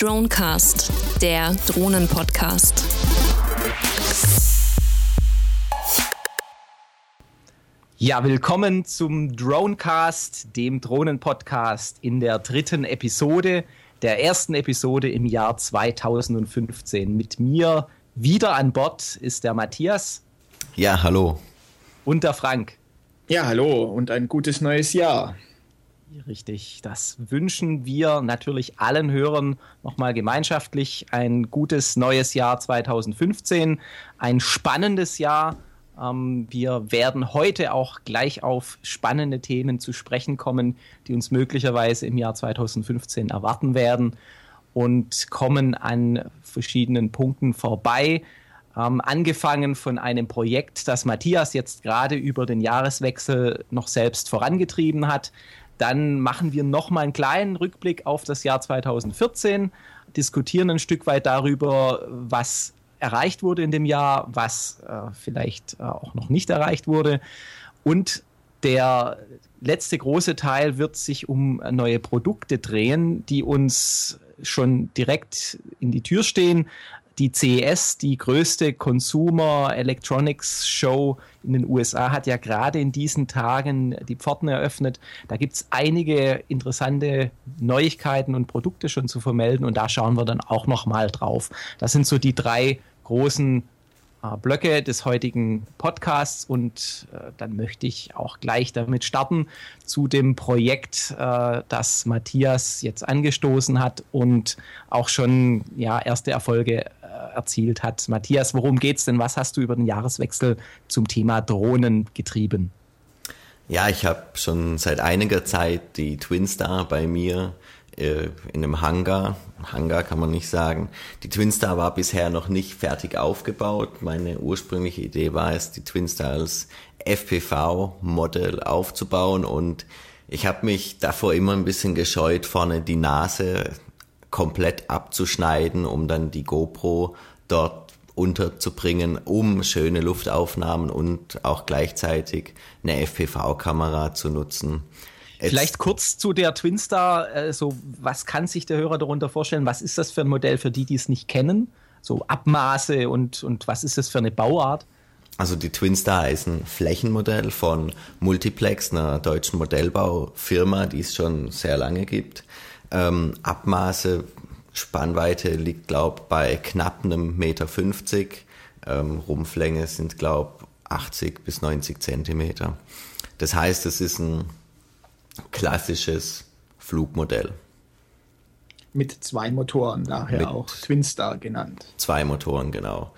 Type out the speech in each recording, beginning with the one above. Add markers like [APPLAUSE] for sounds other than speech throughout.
Dronecast, der Drohnen-Podcast. Ja, willkommen zum Dronecast, dem Drohnen-Podcast in der dritten Episode, der ersten Episode im Jahr 2015. Mit mir wieder an Bord ist der Matthias. Ja, hallo. Und der Frank. Ja, hallo und ein gutes neues Jahr. Richtig, das wünschen wir natürlich allen Hörern nochmal gemeinschaftlich. Ein gutes neues Jahr 2015, ein spannendes Jahr. Ähm, wir werden heute auch gleich auf spannende Themen zu sprechen kommen, die uns möglicherweise im Jahr 2015 erwarten werden und kommen an verschiedenen Punkten vorbei. Ähm, angefangen von einem Projekt, das Matthias jetzt gerade über den Jahreswechsel noch selbst vorangetrieben hat. Dann machen wir nochmal einen kleinen Rückblick auf das Jahr 2014, diskutieren ein Stück weit darüber, was erreicht wurde in dem Jahr, was äh, vielleicht äh, auch noch nicht erreicht wurde. Und der letzte große Teil wird sich um neue Produkte drehen, die uns schon direkt in die Tür stehen, die CES, die größte Consumer Electronics Show in den USA, hat ja gerade in diesen Tagen die Pforten eröffnet. Da gibt es einige interessante Neuigkeiten und Produkte schon zu vermelden und da schauen wir dann auch nochmal drauf. Das sind so die drei großen äh, Blöcke des heutigen Podcasts und äh, dann möchte ich auch gleich damit starten zu dem Projekt, äh, das Matthias jetzt angestoßen hat und auch schon ja, erste Erfolge erzielt hat. Matthias, worum geht's denn? Was hast du über den Jahreswechsel zum Thema Drohnen getrieben? Ja, ich habe schon seit einiger Zeit die Twinstar bei mir äh, in einem Hangar. Hangar kann man nicht sagen. Die Twinstar war bisher noch nicht fertig aufgebaut. Meine ursprüngliche Idee war es, die Twinstar als FPV-Modell aufzubauen und ich habe mich davor immer ein bisschen gescheut, vorne die Nase komplett abzuschneiden, um dann die GoPro dort unterzubringen, um schöne Luftaufnahmen und auch gleichzeitig eine FPV-Kamera zu nutzen. Jetzt Vielleicht kurz zu der Twinstar. Äh, so, was kann sich der Hörer darunter vorstellen? Was ist das für ein Modell für die, die es nicht kennen? So Abmaße und, und was ist das für eine Bauart? Also die Twinstar ist ein Flächenmodell von Multiplex, einer deutschen Modellbaufirma, die es schon sehr lange gibt. Ähm, Abmaße, Spannweite liegt, glaube ich, bei knapp einem Meter. 50. Ähm, Rumpflänge sind, glaube ich, 80 bis 90 Zentimeter. Das heißt, es ist ein klassisches Flugmodell. Mit zwei Motoren, daher Mit auch Twinstar genannt. Zwei Motoren, genau.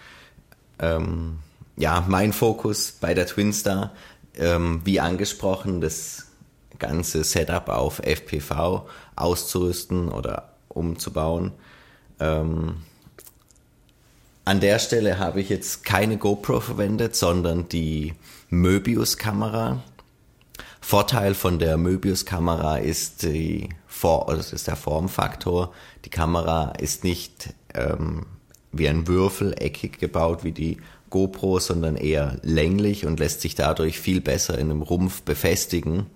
Ähm, ja, mein Fokus bei der Twinstar, ähm, wie angesprochen, das ganze Setup auf FPV auszurüsten oder umzubauen. Ähm, an der Stelle habe ich jetzt keine GoPro verwendet, sondern die Möbius-Kamera. Vorteil von der Möbius-Kamera ist, das ist der Formfaktor. Die Kamera ist nicht ähm, wie ein Würfel eckig gebaut wie die GoPro, sondern eher länglich und lässt sich dadurch viel besser in einem Rumpf befestigen.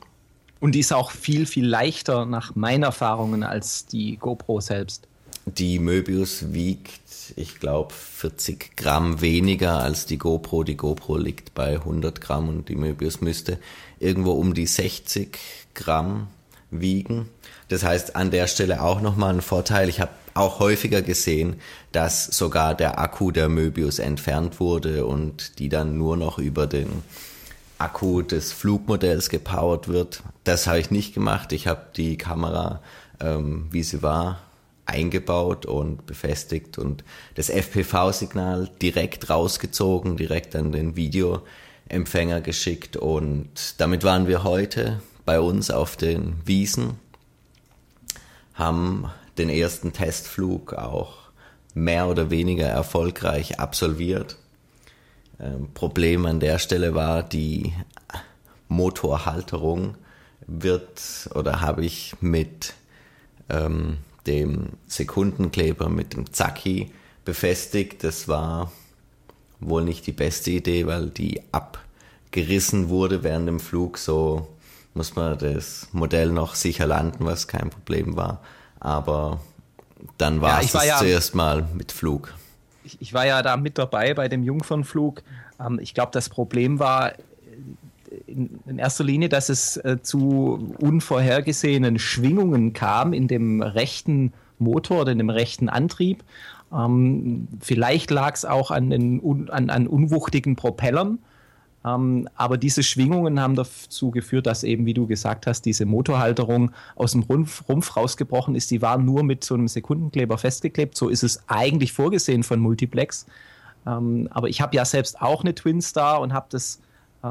Und die ist auch viel, viel leichter nach meinen Erfahrungen als die GoPro selbst. Die Möbius wiegt, ich glaube, 40 Gramm weniger als die GoPro. Die GoPro liegt bei 100 Gramm und die Möbius müsste irgendwo um die 60 Gramm wiegen. Das heißt, an der Stelle auch nochmal ein Vorteil. Ich habe auch häufiger gesehen, dass sogar der Akku der Möbius entfernt wurde und die dann nur noch über den Akku des Flugmodells gepowert wird. Das habe ich nicht gemacht. Ich habe die Kamera, ähm, wie sie war, eingebaut und befestigt und das FPV-Signal direkt rausgezogen, direkt an den Videoempfänger geschickt und damit waren wir heute bei uns auf den Wiesen, haben den ersten Testflug auch mehr oder weniger erfolgreich absolviert. Ähm, Problem an der Stelle war, die Motorhalterung wird oder habe ich mit ähm, dem Sekundenkleber, mit dem Zacki befestigt. Das war wohl nicht die beste Idee, weil die abgerissen wurde während dem Flug. So muss man das Modell noch sicher landen, was kein Problem war. Aber dann war ja, es ja, zuerst mal mit Flug. Ich, ich, war ja da mit dabei bei dem Jungfernflug. Ähm, ich glaube, das Problem war in, in, erster Linie, dass es äh, zu unvorhergesehenen Schwingungen kam in dem rechten Motor oder in dem rechten Antrieb. Ähm, vielleicht lag es auch an, den, an, an unwuchtigen Propellern. Ähm, aber diese Schwingungen haben dazu geführt, dass eben, wie du gesagt hast, diese Motorhalterung aus dem Rumpf, Rumpf rausgebrochen ist. Die waren nur mit so einem Sekundenkleber festgeklebt. So ist es eigentlich vorgesehen von Multiplex. Ähm, aber ich habe ja selbst auch eine Twin Star und habe das äh,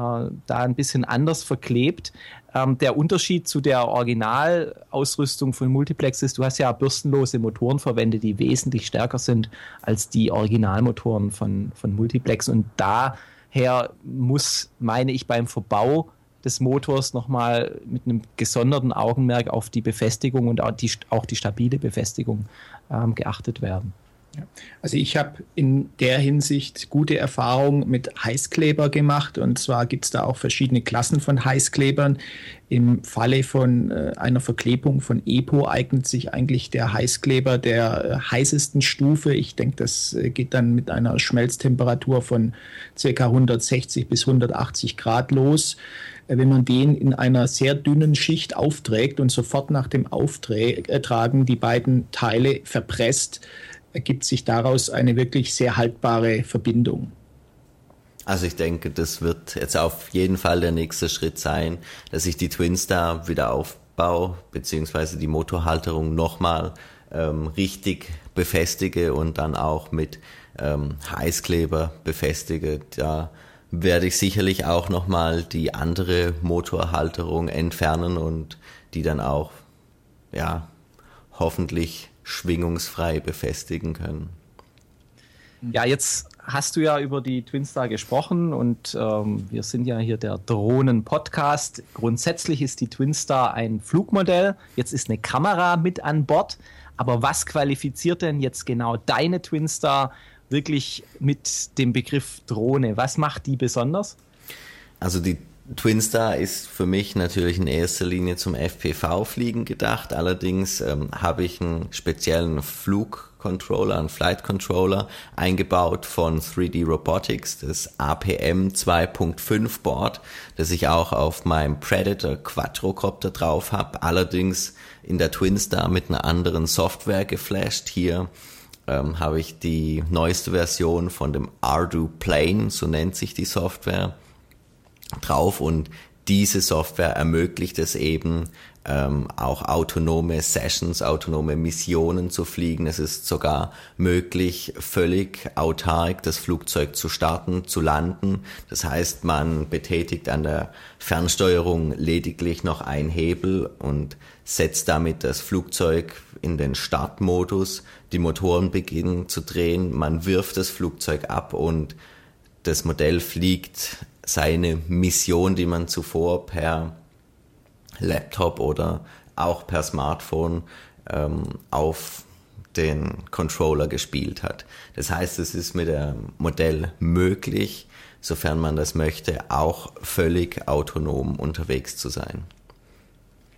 da ein bisschen anders verklebt. Ähm, der Unterschied zu der Originalausrüstung von Multiplex ist, du hast ja bürstenlose Motoren verwendet, die wesentlich stärker sind als die Originalmotoren von, von Multiplex. Und da her muss, meine ich, beim Verbau des Motors nochmal mit einem gesonderten Augenmerk auf die Befestigung und auch die, auch die stabile Befestigung ähm, geachtet werden. Also ich habe in der Hinsicht gute Erfahrungen mit Heißkleber gemacht und zwar gibt es da auch verschiedene Klassen von Heißklebern. Im Falle von äh, einer Verklebung von EPO eignet sich eigentlich der Heißkleber der äh, heißesten Stufe. Ich denke, das äh, geht dann mit einer Schmelztemperatur von ca. 160 bis 180 Grad los wenn man den in einer sehr dünnen Schicht aufträgt und sofort nach dem Auftragen die beiden Teile verpresst, ergibt sich daraus eine wirklich sehr haltbare Verbindung. Also ich denke, das wird jetzt auf jeden Fall der nächste Schritt sein, dass ich die Twinstar wieder aufbaue, beziehungsweise die Motorhalterung nochmal ähm, richtig befestige und dann auch mit ähm, Heißkleber befestige. Da werde ich sicherlich auch nochmal die andere Motorhalterung entfernen und die dann auch, ja, hoffentlich schwingungsfrei befestigen können. Ja, jetzt hast du ja über die Twinstar gesprochen und ähm, wir sind ja hier der Drohnen-Podcast. Grundsätzlich ist die Twinstar ein Flugmodell. Jetzt ist eine Kamera mit an Bord. Aber was qualifiziert denn jetzt genau deine Twinstar wirklich mit dem Begriff Drohne? Was macht die besonders? Also die Twinstar ist für mich natürlich in erster Linie zum FPV-Fliegen gedacht. Allerdings ähm, habe ich einen speziellen Flugcontroller, einen Flight Controller eingebaut von 3D Robotics, das APM 2.5 Board, das ich auch auf meinem Predator Quadrocopter drauf habe. Allerdings in der Twinstar mit einer anderen Software geflasht. Hier ähm, habe ich die neueste Version von dem Ardu Plane, so nennt sich die Software drauf und diese Software ermöglicht es eben, ähm, auch autonome Sessions, autonome Missionen zu fliegen. Es ist sogar möglich, völlig autark das Flugzeug zu starten, zu landen. Das heißt, man betätigt an der Fernsteuerung lediglich noch ein Hebel und setzt damit das Flugzeug in den Startmodus. Die Motoren beginnen zu drehen. Man wirft das Flugzeug ab und das Modell fliegt seine Mission, die man zuvor per Laptop oder auch per Smartphone ähm, auf den Controller gespielt hat. Das heißt, es ist mit dem Modell möglich, sofern man das möchte, auch völlig autonom unterwegs zu sein.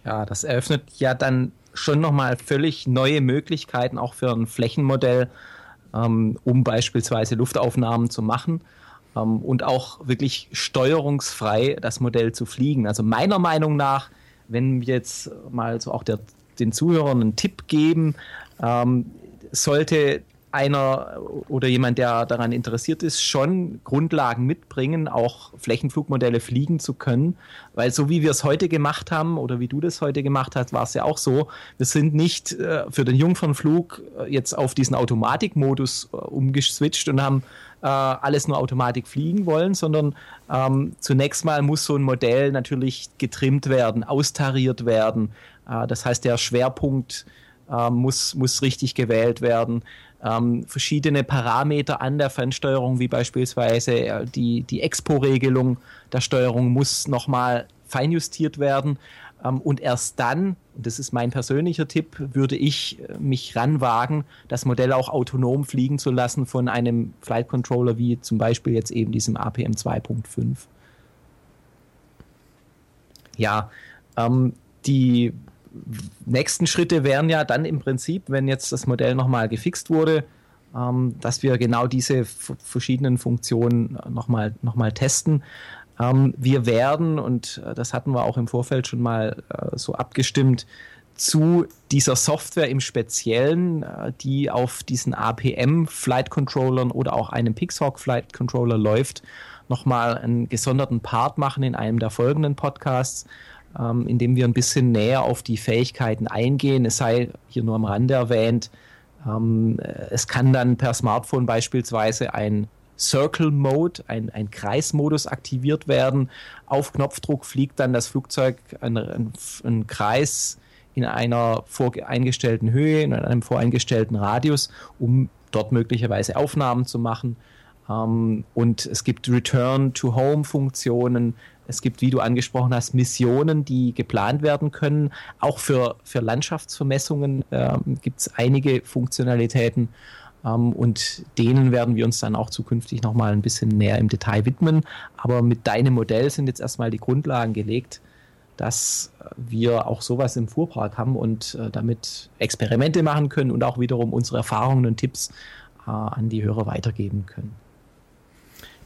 Ja, das eröffnet ja dann schon nochmal völlig neue Möglichkeiten auch für ein Flächenmodell, ähm, um beispielsweise Luftaufnahmen zu machen ähm, und auch wirklich steuerungsfrei das Modell zu fliegen. Also meiner Meinung nach, wenn wir jetzt mal so auch der, den Zuhörern einen Tipp geben, ähm, sollte einer oder jemand, der daran interessiert ist, schon Grundlagen mitbringen, auch Flächenflugmodelle fliegen zu können. Weil so wie wir es heute gemacht haben oder wie du das heute gemacht hast, war es ja auch so, wir sind nicht äh, für den Jungfernflug äh, jetzt auf diesen Automatikmodus äh, umgeswitcht und haben äh, alles nur Automatik fliegen wollen, sondern ähm, zunächst mal muss so ein Modell natürlich getrimmt werden, austariert werden. Äh, das heißt, der Schwerpunkt muss, muss richtig gewählt werden. Ähm, verschiedene Parameter an der Fernsteuerung, wie beispielsweise äh, die, die Expo-Regelung der Steuerung, muss nochmal feinjustiert werden. Ähm, und erst dann, und das ist mein persönlicher Tipp, würde ich äh, mich ranwagen, das Modell auch autonom fliegen zu lassen von einem Flight Controller wie zum Beispiel jetzt eben diesem APM 2.5. Ja, ähm, die nächsten Schritte wären ja dann im Prinzip, wenn jetzt das Modell nochmal gefixt wurde, ähm, dass wir genau diese verschiedenen Funktionen nochmal noch mal testen. Ähm, wir werden, und äh, das hatten wir auch im Vorfeld schon mal äh, so abgestimmt, zu dieser Software im Speziellen, äh, die auf diesen APM Flight Controllern oder auch einem Pixhawk Flight Controller läuft, nochmal einen gesonderten Part machen in einem der folgenden Podcasts, ähm, in dem wir ein bisschen näher auf die Fähigkeiten eingehen. Es sei hier nur am Rande erwähnt, ähm, es kann dann per Smartphone beispielsweise ein Circle Mode, ein, ein Kreismodus aktiviert werden. Auf Knopfdruck fliegt dann das Flugzeug einen Kreis in einer voreingestellten Höhe, in einem voreingestellten Radius, um dort möglicherweise Aufnahmen zu machen. Ähm, und es gibt Return-to-Home-Funktionen. Es gibt, wie du angesprochen hast, Missionen, die geplant werden können. Auch für, für Landschaftsvermessungen äh, gibt es einige Funktionalitäten. Ähm, und denen werden wir uns dann auch zukünftig nochmal ein bisschen näher im Detail widmen. Aber mit deinem Modell sind jetzt erstmal die Grundlagen gelegt, dass wir auch sowas im Fuhrpark haben und äh, damit Experimente machen können und auch wiederum unsere Erfahrungen und Tipps äh, an die Hörer weitergeben können.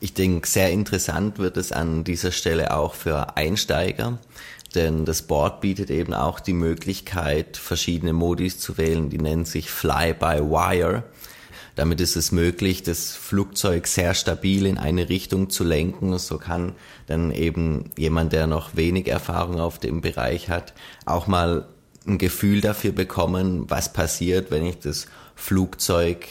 Ich denke, sehr interessant wird es an dieser Stelle auch für Einsteiger, denn das Board bietet eben auch die Möglichkeit, verschiedene Modis zu wählen, die nennen sich Fly by Wire. Damit ist es möglich, das Flugzeug sehr stabil in eine Richtung zu lenken. So kann dann eben jemand, der noch wenig Erfahrung auf dem Bereich hat, auch mal ein Gefühl dafür bekommen, was passiert, wenn ich das Flugzeug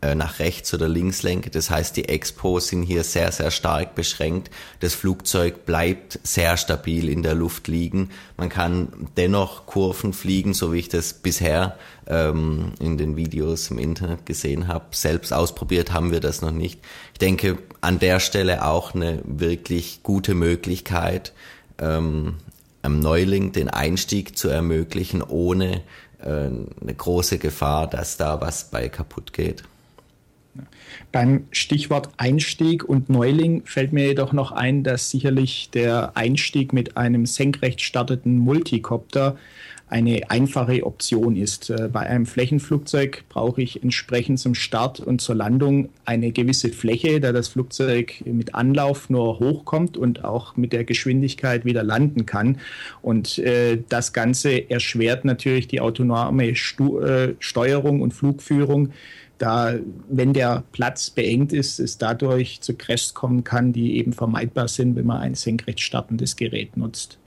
nach rechts oder links lenke. Das heißt, die Expos sind hier sehr, sehr stark beschränkt. Das Flugzeug bleibt sehr stabil in der Luft liegen. Man kann dennoch Kurven fliegen, so wie ich das bisher ähm, in den Videos im Internet gesehen habe. Selbst ausprobiert haben wir das noch nicht. Ich denke, an der Stelle auch eine wirklich gute Möglichkeit, ähm, einem Neuling den Einstieg zu ermöglichen, ohne äh, eine große Gefahr, dass da was bei kaputt geht. Beim Stichwort Einstieg und Neuling fällt mir jedoch noch ein, dass sicherlich der Einstieg mit einem senkrecht starteten Multicopter eine einfache Option ist. Äh, bei einem Flächenflugzeug brauche ich entsprechend zum Start und zur Landung eine gewisse Fläche, da das Flugzeug mit Anlauf nur hochkommt und auch mit der Geschwindigkeit wieder landen kann. Und äh, das Ganze erschwert natürlich die autonome Stu äh, Steuerung und Flugführung da, wenn der Platz beengt ist, es dadurch zu Crashs kommen kann, die eben vermeidbar sind, wenn man ein senkrecht startendes Gerät nutzt.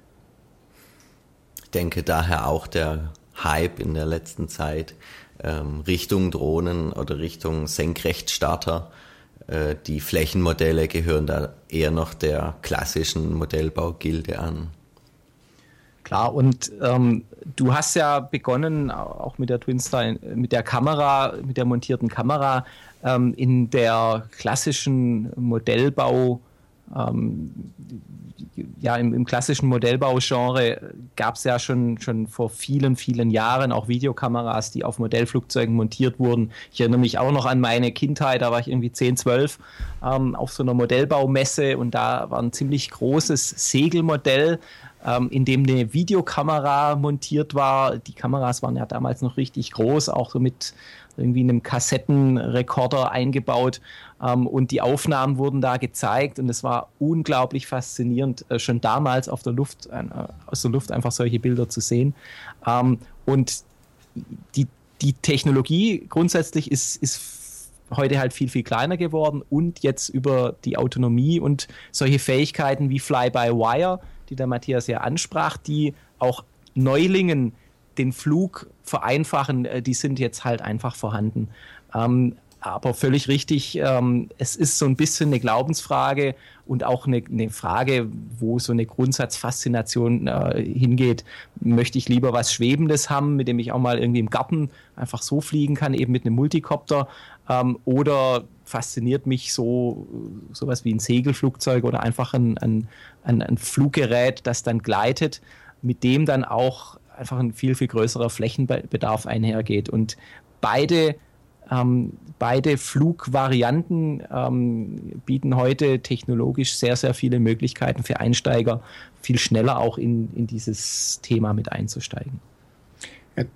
Ich denke daher auch der Hype in der letzten Zeit ähm, Richtung Drohnen oder Richtung Senkrechtstarter. Äh, die Flächenmodelle gehören da eher noch der klassischen Modellbaugilde an. Klar, und ähm, du hast ja begonnen, auch mit der Twinstar, mit der Kamera, mit der montierten Kamera, ähm, in der klassischen Modellbau, ähm, ja, im, im klassischen Modellbaugenre gab es ja schon, schon vor vielen, vielen Jahren auch Videokameras, die auf Modellflugzeugen montiert wurden. Ich erinnere mich auch noch an meine Kindheit, da war ich irgendwie 10, 12 ähm, auf so einer Modellbaumesse und da war ein ziemlich großes Segelmodell ähm, in dem eine Videokamera montiert war. Die Kameras waren ja damals noch richtig groß, auch so mit irgendwie einem Kassettenrekorder eingebaut. Ähm, und die Aufnahmen wurden da gezeigt und es war unglaublich faszinierend, äh, schon damals auf der Luft, äh, aus der Luft einfach solche Bilder zu sehen. Ähm, und die, die Technologie grundsätzlich ist, ist heute halt viel, viel kleiner geworden und jetzt über die Autonomie und solche Fähigkeiten wie Fly-by-Wire die der Matthias ja ansprach, die auch Neulingen den Flug vereinfachen, äh, die sind jetzt halt einfach vorhanden. Ähm, aber völlig richtig, ähm, es ist so ein bisschen eine Glaubensfrage und auch eine, eine Frage, wo so eine Grundsatzfaszination äh, hingeht. Möchte ich lieber was Schwebendes haben, mit dem ich auch mal irgendwie im Garten einfach so fliegen kann, eben mit einem Multicopter? Ähm, oder fasziniert mich so sowas wie ein Segelflugzeug oder einfach ein, ein, ein, ein Fluggerät, das dann gleitet, mit dem dann auch einfach ein viel, viel größerer Flächenbedarf einhergeht. Und beide Ähm, beide Flugvarianten ähm, bieten heute technologisch sehr, sehr viele Möglichkeiten für Einsteiger, viel schneller auch in, in dieses Thema mit einzusteigen.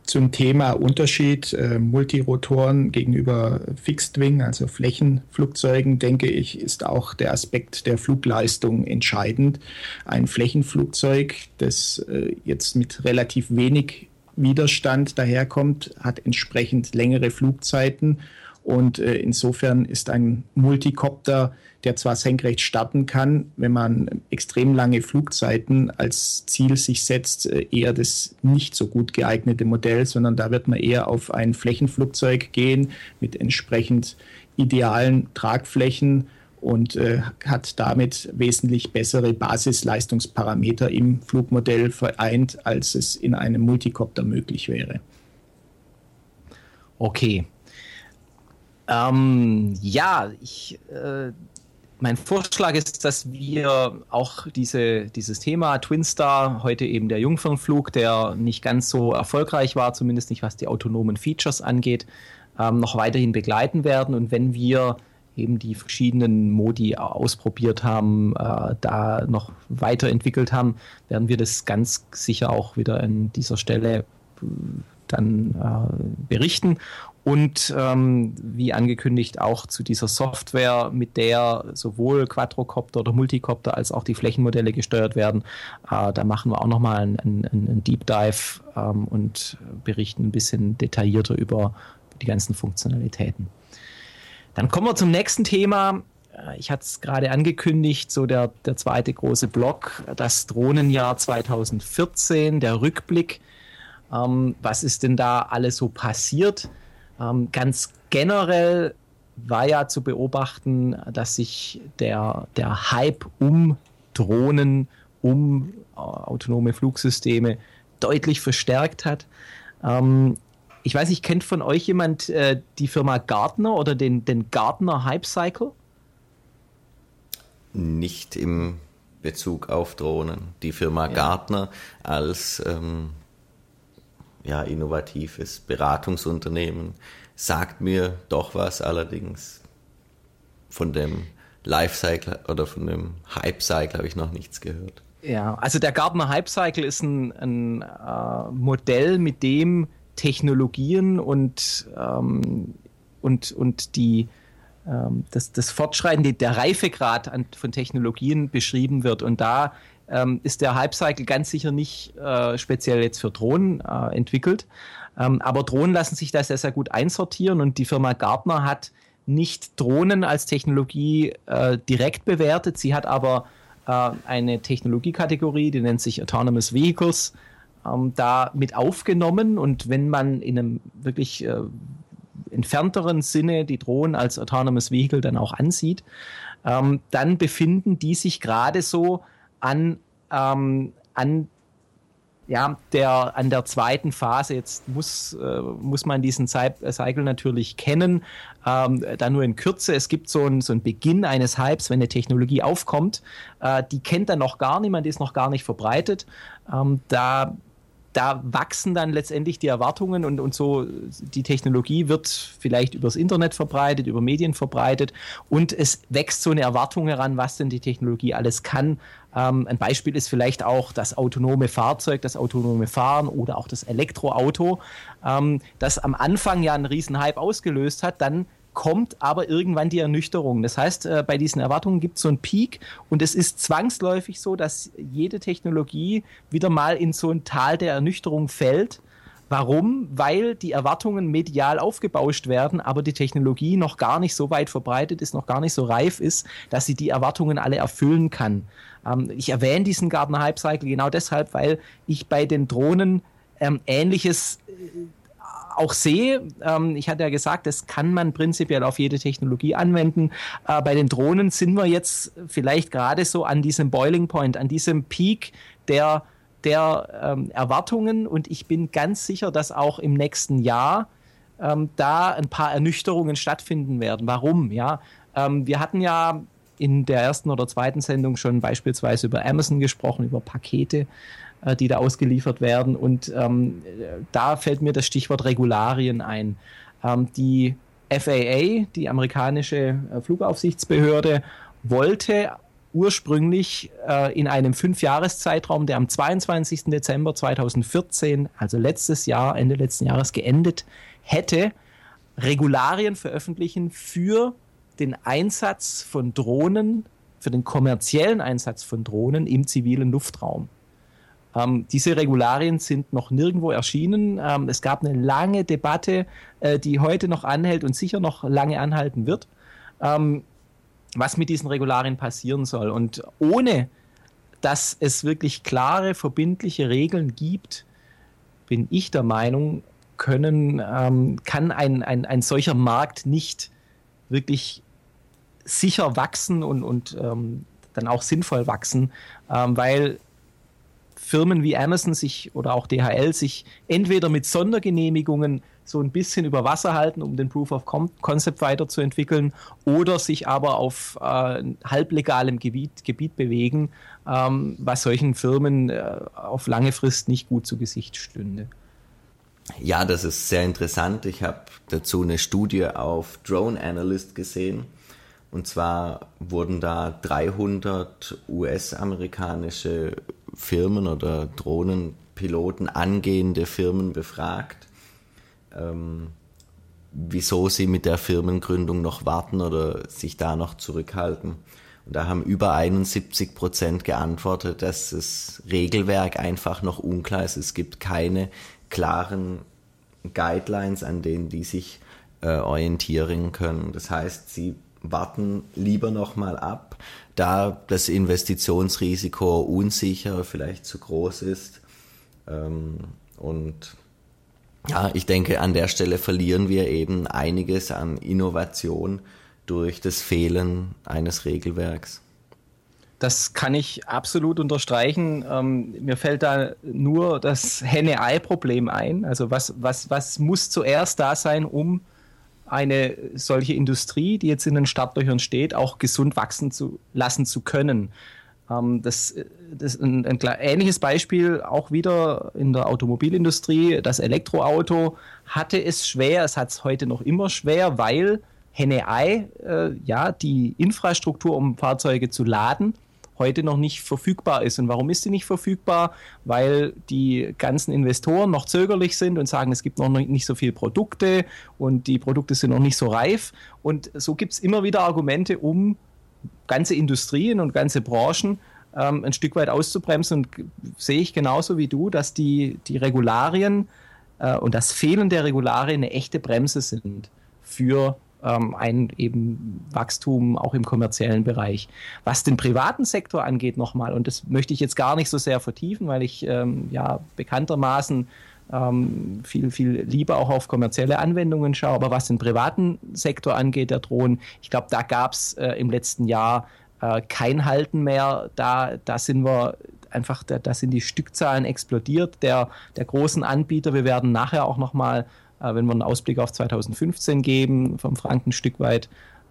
Zum Thema Unterschied äh, Multirotoren gegenüber Fixed Wing, also Flächenflugzeugen, denke ich, ist auch der Aspekt der Flugleistung entscheidend. Ein Flächenflugzeug, das äh, jetzt mit relativ wenig Widerstand daherkommt, hat entsprechend längere Flugzeiten und äh, insofern ist ein Multicopter, der zwar senkrecht starten kann, wenn man extrem lange Flugzeiten als Ziel sich setzt, äh, eher das nicht so gut geeignete Modell, sondern da wird man eher auf ein Flächenflugzeug gehen mit entsprechend idealen Tragflächen und äh, hat damit wesentlich bessere Basisleistungsparameter im Flugmodell vereint, als es in einem Multicopter möglich wäre. Okay, ähm, ja, ich, äh, mein Vorschlag ist, dass wir auch diese, dieses Thema Twin Star, heute eben der Jungfernflug, der nicht ganz so erfolgreich war, zumindest nicht was die autonomen Features angeht, ähm, noch weiterhin begleiten werden. Und wenn wir eben die verschiedenen Modi ausprobiert haben, äh, da noch weiterentwickelt haben, werden wir das ganz sicher auch wieder an dieser Stelle äh, dann äh, berichten und ähm, wie angekündigt auch zu dieser Software, mit der sowohl Quadrocopter oder Multicopter als auch die Flächenmodelle gesteuert werden. Äh, da machen wir auch nochmal einen, einen, einen Deep Dive ähm, und berichten ein bisschen detaillierter über die ganzen Funktionalitäten. Dann kommen wir zum nächsten Thema. Äh, ich hatte es gerade angekündigt, so der, der zweite große Block, das Drohnenjahr 2014, der Rückblick. Ähm, was ist denn da alles so passiert? Ähm, ganz generell war ja zu beobachten, dass sich der, der Hype um Drohnen, um äh, autonome Flugsysteme deutlich verstärkt hat. Ähm, ich weiß nicht, kennt von euch jemand äh, die Firma Gartner oder den, den Gartner Hype Cycle? Nicht im Bezug auf Drohnen. Die Firma ja. Gartner als ähm, ja, innovatives Beratungsunternehmen. Sagt mir doch was allerdings. Von dem Lifecycle oder von dem Hype-Cycle habe ich noch nichts gehört. Ja, also der Gartner Hype-Cycle ist ein, ein äh, Modell, mit dem Technologien und, ähm, und, und die, ähm, das, das Fortschreiten, der Reifegrad an, von Technologien beschrieben wird. Und da ähm, ist der Hype-Cycle ganz sicher nicht äh, speziell jetzt für Drohnen äh, entwickelt. Ähm, aber Drohnen lassen sich da sehr, sehr gut einsortieren und die Firma Gartner hat nicht Drohnen als Technologie äh, direkt bewertet. Sie hat aber äh, eine Technologiekategorie, die nennt sich Autonomous Vehicles, ähm, da mit aufgenommen. Und wenn man in einem wirklich äh, entfernteren Sinne die Drohnen als Autonomous Vehicle dann auch ansieht, ähm, dann befinden die sich gerade so an, ähm, an ja, der, an der zweiten Phase, jetzt muss, äh, muss man diesen Cycle natürlich kennen, ähm, da nur in Kürze. Es gibt so einen so Beginn eines Hypes, wenn eine Technologie aufkommt, äh, die kennt dann noch gar niemand, die ist noch gar nicht verbreitet. Ähm, da da wachsen dann letztendlich die Erwartungen und, und so die Technologie wird vielleicht übers Internet verbreitet, über Medien verbreitet und es wächst so eine Erwartung heran, was denn die Technologie alles kann. Ähm, ein Beispiel ist vielleicht auch das autonome Fahrzeug, das autonome Fahren oder auch das Elektroauto, ähm, das am Anfang ja einen riesen Hype ausgelöst hat, dann kommt aber irgendwann die Ernüchterung. Das heißt, äh, bei diesen Erwartungen gibt es so einen Peak und es ist zwangsläufig so, dass jede Technologie wieder mal in so ein Tal der Ernüchterung fällt. Warum? Weil die Erwartungen medial aufgebauscht werden, aber die Technologie noch gar nicht so weit verbreitet ist, noch gar nicht so reif ist, dass sie die Erwartungen alle erfüllen kann. Ähm, ich erwähne diesen Gartner Hype Cycle genau deshalb, weil ich bei den Drohnen ähm, Ähnliches äh, auch sehe. Ähm, ich hatte ja gesagt, das kann man prinzipiell auf jede Technologie anwenden. Äh, bei den Drohnen sind wir jetzt vielleicht gerade so an diesem Boiling Point, an diesem Peak der, der ähm, Erwartungen und ich bin ganz sicher, dass auch im nächsten Jahr ähm, da ein paar Ernüchterungen stattfinden werden. Warum? Ja, ähm, wir hatten ja in der ersten oder zweiten Sendung schon beispielsweise über Amazon gesprochen, über Pakete. Äh, die da ausgeliefert werden. Und ähm, da fällt mir das Stichwort Regularien ein. Ähm, die FAA, die amerikanische äh, Flugaufsichtsbehörde, wollte ursprünglich äh, in einem Fünfjahreszeitraum, der am 22. Dezember 2014, also letztes Jahr, Ende letzten Jahres geendet hätte, Regularien veröffentlichen für den Einsatz von Drohnen, für den kommerziellen Einsatz von Drohnen im zivilen Luftraum. Ähm, diese Regularien sind noch nirgendwo erschienen. Ähm, es gab eine lange Debatte, äh, die heute noch anhält und sicher noch lange anhalten wird, ähm, was mit diesen Regularien passieren soll. Und ohne dass es wirklich klare, verbindliche Regeln gibt, bin ich der Meinung, können, ähm, kann ein, ein, ein solcher Markt nicht wirklich sicher wachsen und, und ähm, dann auch sinnvoll wachsen, ähm, weil Firmen wie Amazon sich oder auch DHL sich entweder mit Sondergenehmigungen so ein bisschen über Wasser halten, um den Proof of Concept weiterzuentwickeln, oder sich aber auf äh, halblegalem Gebiet, Gebiet bewegen, ähm, was solchen Firmen äh, auf lange Frist nicht gut zu Gesicht stünde. Ja, das ist sehr interessant. Ich habe dazu eine Studie auf Drone Analyst gesehen. Und zwar wurden da 300 US-amerikanische Firmen oder Drohnenpiloten, angehende Firmen befragt, ähm, wieso sie mit der Firmengründung noch warten oder sich da noch zurückhalten. Und da haben über 71 Prozent geantwortet, dass das Regelwerk einfach noch unklar ist. Es gibt keine klaren Guidelines, an denen die sich äh, orientieren können. Das heißt, sie warten lieber noch mal ab, da das Investitionsrisiko unsicher, vielleicht zu groß ist. Ähm, und ja, ich denke, an der Stelle verlieren wir eben einiges an Innovation durch das Fehlen eines Regelwerks. Das kann ich absolut unterstreichen. Ähm, mir fällt da nur das Henne-Ei-Problem ein. Also was, was, was muss zuerst da sein, um eine solche Industrie, die jetzt in den Startlöchern steht, auch gesund wachsen zu lassen zu können. Ähm, das, das ein, ein, ähnliches Beispiel auch wieder in der Automobilindustrie. Das Elektroauto hatte es schwer, es hat es heute noch immer schwer, weil Henne-Ei, äh, ja, die Infrastruktur, um Fahrzeuge zu laden, heute noch nicht verfügbar ist. Und warum ist sie nicht verfügbar? Weil die ganzen Investoren noch zögerlich sind und sagen, es gibt noch nicht so viele Produkte und die Produkte sind noch nicht so reif. Und so gibt es immer wieder Argumente, um ganze Industrien und ganze Branchen ähm, ein Stück weit auszubremsen. Und sehe ich genauso wie du, dass die, die Regularien äh, und das Fehlen der Regularien eine echte Bremse sind für ähm, ein eben Wachstum auch im kommerziellen Bereich. Was den privaten Sektor angeht nochmal, und das möchte ich jetzt gar nicht so sehr vertiefen, weil ich ähm, ja bekanntermaßen ähm, viel, viel lieber auch auf kommerzielle Anwendungen schaue. Aber was den privaten Sektor angeht, der Drohnen, ich glaube, da gab es äh, im letzten Jahr äh, kein Halten mehr. Da, da sind wir einfach, da, da sind die Stückzahlen explodiert der, der großen Anbieter. Wir werden nachher auch nochmal äh, wenn wir einen Ausblick auf 2015 geben, vom Franken ein Stück weit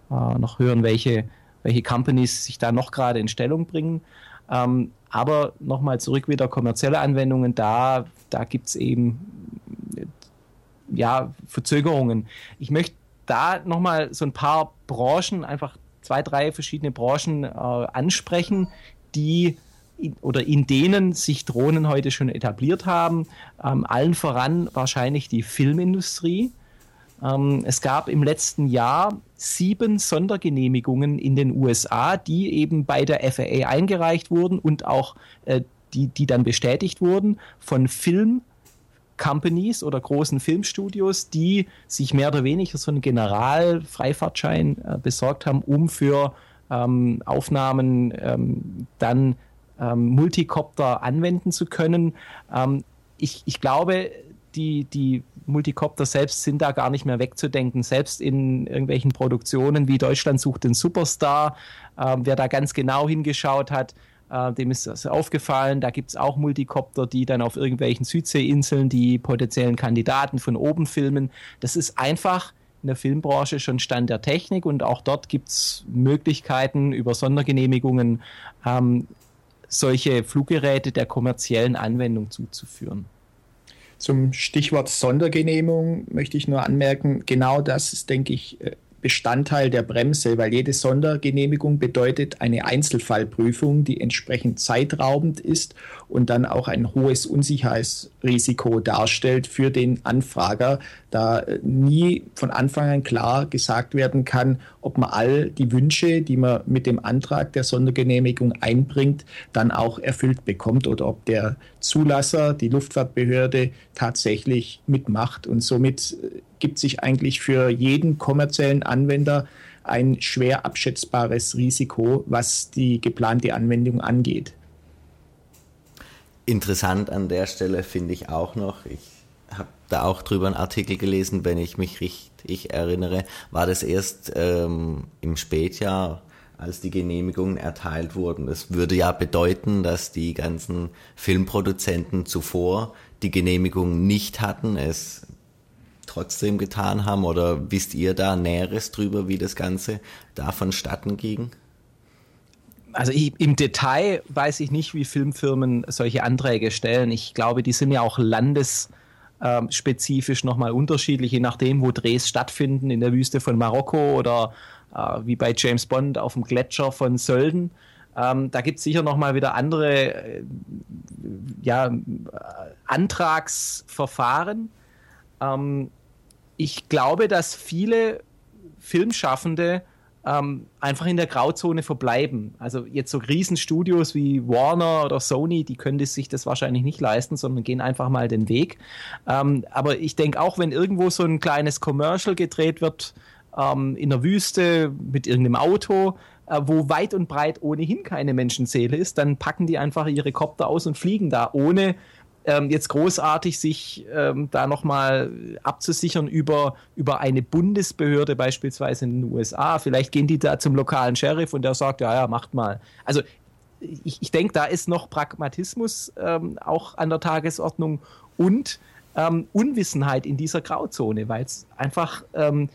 äh, noch hören, welche, welche Companies sich da noch gerade in Stellung bringen. Ähm, aber nochmal zurück wieder kommerzielle Anwendungen, da, da gibt es eben ja, Verzögerungen. Ich möchte da nochmal so ein paar Branchen, einfach zwei, drei verschiedene Branchen äh, ansprechen, die in, oder in denen sich Drohnen heute schon etabliert haben. Ähm, allen voran wahrscheinlich die Filmindustrie. Ähm, es gab im letzten Jahr sieben Sondergenehmigungen in den USA, die eben bei der FAA eingereicht wurden und auch äh, die, die dann bestätigt wurden von Film. Companies oder großen Filmstudios, die sich mehr oder weniger so einen Generalfreifahrtschein äh, besorgt haben, um für ähm, Aufnahmen ähm, dann ähm, Multicopter anwenden zu können. Ähm, ich, ich glaube, die, die Multicopter selbst sind da gar nicht mehr wegzudenken. Selbst in irgendwelchen Produktionen wie Deutschland sucht den Superstar, äh, wer da ganz genau hingeschaut hat, äh, dem ist das aufgefallen. Da gibt es auch Multicopter, die dann auf irgendwelchen Südseeinseln die potenziellen Kandidaten von oben filmen. Das ist einfach in der Filmbranche schon Stand der Technik und auch dort gibt es Möglichkeiten über Sondergenehmigungen ähm, solche Fluggeräte der kommerziellen Anwendung zuzuführen. Zum Stichwort Sondergenehmigung möchte ich nur anmerken, genau das ist, denke ich, äh, Bestandteil der Bremse, weil jede Sondergenehmigung bedeutet eine Einzelfallprüfung, die entsprechend zeitraubend ist und dann auch ein hohes Unsicherheitsrisiko darstellt für den Anfrager, da äh, nie von Anfang an klar gesagt werden kann, ob man all die Wünsche, die man mit dem Antrag der Sondergenehmigung einbringt, dann auch erfüllt bekommt oder ob der Zulasser, die Luftfahrtbehörde, tatsächlich mitmacht. Und somit äh, gibt sich eigentlich für jeden kommerziellen Anwender ein schwer abschätzbares Risiko, was die geplante Anwendung angeht. Interessant an der Stelle finde ich auch noch, ich habe da auch drüber einen Artikel gelesen, wenn ich mich richtig erinnere, war das erst ähm, im Spätjahr, als die Genehmigungen erteilt wurden. Das würde ja bedeuten, dass die ganzen Filmproduzenten zuvor die Genehmigung nicht hatten, es trotzdem getan haben? Oder wisst ihr da Näheres drüber, wie das Ganze da vonstatten ging? Also ich, im Detail weiß ich nicht, wie Filmfirmen solche Anträge stellen. Ich glaube, die sind ja auch landesspezifisch ähm, nochmal unterschiedlich, je nachdem, wo Drehs stattfinden, in der Wüste von Marokko oder wie bei James Bond auf dem Gletscher von Sölden. Ähm, da gibt es sicher nochmal wieder andere äh, ja, Antragsverfahren. Ähm, ich glaube, dass viele Filmschaffende ähm, einfach in der Grauzone verbleiben. Also jetzt so Riesenstudios wie Warner oder Sony, die können sich das wahrscheinlich nicht leisten, sondern gehen einfach mal den Weg. Ähm, aber ich denke auch, wenn irgendwo so ein kleines Commercial gedreht wird ähm, in der Wüste mit irgendeinem Auto, äh, wo weit und breit ohnehin keine Menschenseele ist, dann packen die einfach ihre Kopter aus und fliegen da, ohne ähm, jetzt großartig sich ähm, da nochmal abzusichern über, über eine Bundesbehörde beispielsweise in den USA. Vielleicht gehen die da zum lokalen Sheriff und der sagt, ja, ja, macht mal. Also ich, ich denke, da ist noch Pragmatismus ähm, auch an der Tagesordnung und ähm, Unwissenheit in dieser Grauzone, weil es einfach ähm,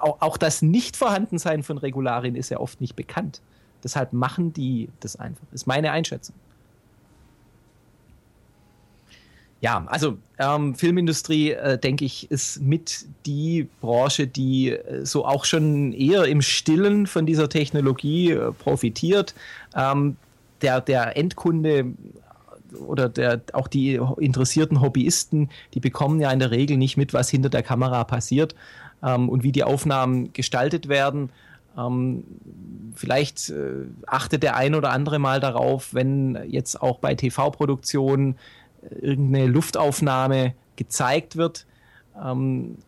auch, auch das Nichtvorhandensein von Regularien ist ja oft nicht bekannt. Deshalb machen die das einfach. Ist meine Einschätzung. Ja, also ähm, Filmindustrie, äh, denke ich, ist mit die Branche, die äh, so auch schon eher im Stillen von dieser Technologie äh, profitiert. Ähm, der, der Endkunde oder der, auch die interessierten Hobbyisten, die bekommen ja in der Regel nicht mit, was hinter der Kamera passiert ähm, und wie die Aufnahmen gestaltet werden. Ähm, vielleicht äh, achtet der ein oder andere mal darauf, wenn jetzt auch bei TV-Produktionen irgendeine Luftaufnahme gezeigt wird, ähm,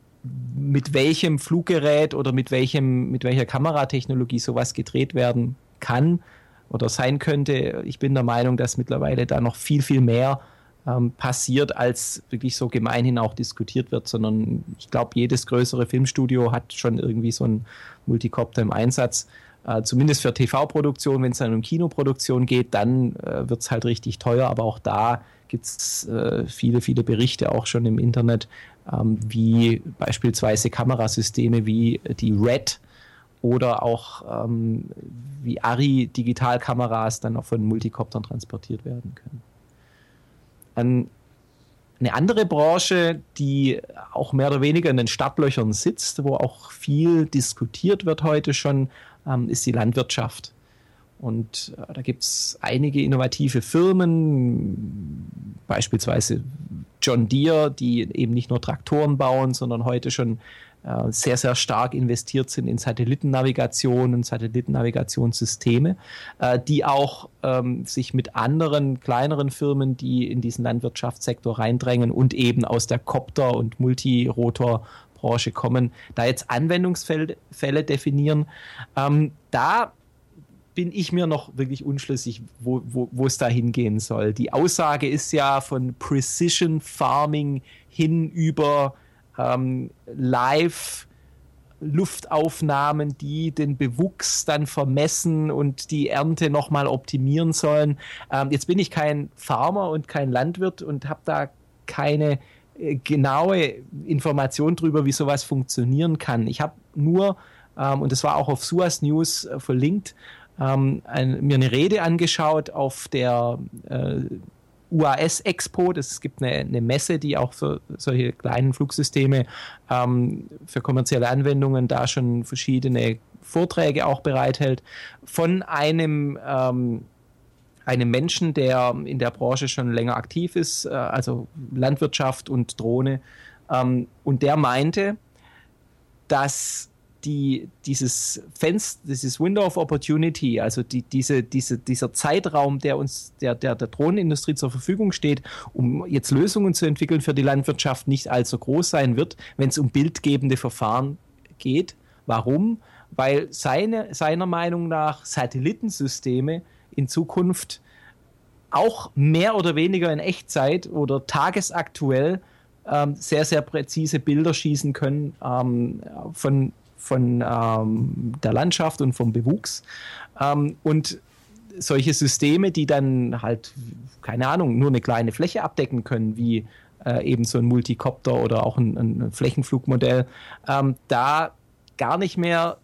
mit welchem Fluggerät oder mit, welchem, mit welcher Kameratechnologie sowas gedreht werden kann oder sein könnte. Ich bin der Meinung, dass mittlerweile da noch viel, viel mehr ähm, passiert, als wirklich so gemeinhin auch diskutiert wird, sondern ich glaube, jedes größere Filmstudio hat schon irgendwie so einen Multicopter im Einsatz. Äh, zumindest für TV-Produktion, wenn es dann um Kinoproduktion geht, dann äh, wird es halt richtig teuer, aber auch da gibt es äh, viele, viele Berichte auch schon im Internet, ähm, wie beispielsweise Kamerasysteme wie die Red oder auch ähm, wie ARRI Digitalkameras dann auch von Multicoptern transportiert werden können. An eine andere Branche, die auch mehr oder weniger in den Startlöchern sitzt, wo auch viel diskutiert wird heute schon, ähm, ist die Landwirtschaft. Und äh, da gibt es einige innovative Firmen, beispielsweise John Deere, die eben nicht nur Traktoren bauen, sondern heute schon sehr, sehr stark investiert sind in Satellitennavigation und Satellitennavigationssysteme, äh, die auch ähm, sich mit anderen kleineren Firmen, die in diesen Landwirtschaftssektor reindrängen und eben aus der Copter- und Multirotor-Branche kommen, da jetzt Anwendungsfälle definieren. Ähm, da bin ich mir noch wirklich unschlüssig, wo, wo, wo es da hingehen soll. Die Aussage ist ja von Precision Farming hin über ähm, Live. Luftaufnahmen, die den Bewuchs dann vermessen und die Ernte nochmal optimieren sollen. Ähm, jetzt bin ich kein Farmer und kein Landwirt und habe da keine äh, genaue Information darüber, wie sowas funktionieren kann. Ich habe nur, ähm, und das war auch auf SUAS News äh, verlinkt, ähm, ein, mir eine Rede angeschaut, auf der äh, UAS Expo. Es gibt eine, eine, Messe, die auch für solche kleinen Flugsysteme ähm, für kommerzielle Anwendungen da schon verschiedene Vorträge auch bereithält. Von einem ähm, einem Menschen, der in der Branche schon länger aktiv ist, äh, also Landwirtschaft und Drohne. Ähm, und der meinte, dass die, dieses Fenster, dieses Window of Opportunity, also die, diese, diese, dieser Zeitraum, der uns der, der, der Drohnenindustrie zur Verfügung steht, um jetzt Lösungen zu entwickeln für die Landwirtschaft, nicht allzu groß sein wird, wenn es um bildgebende Verfahren geht. Warum? Weil seine, seiner Meinung nach Satellitensysteme in Zukunft auch mehr oder weniger in Echtzeit oder tagesaktuell ähm, sehr, sehr präzise Bilder schießen können ähm, von von ähm, der Landschaft und vom Bewuchs. Ähm, und solche Systeme, die dann halt, keine Ahnung, nur eine kleine Fläche abdecken können, wie äh, eben so ein Multicopter oder auch ein, ein Flächenflugmodell, ähm, da gar nicht mehr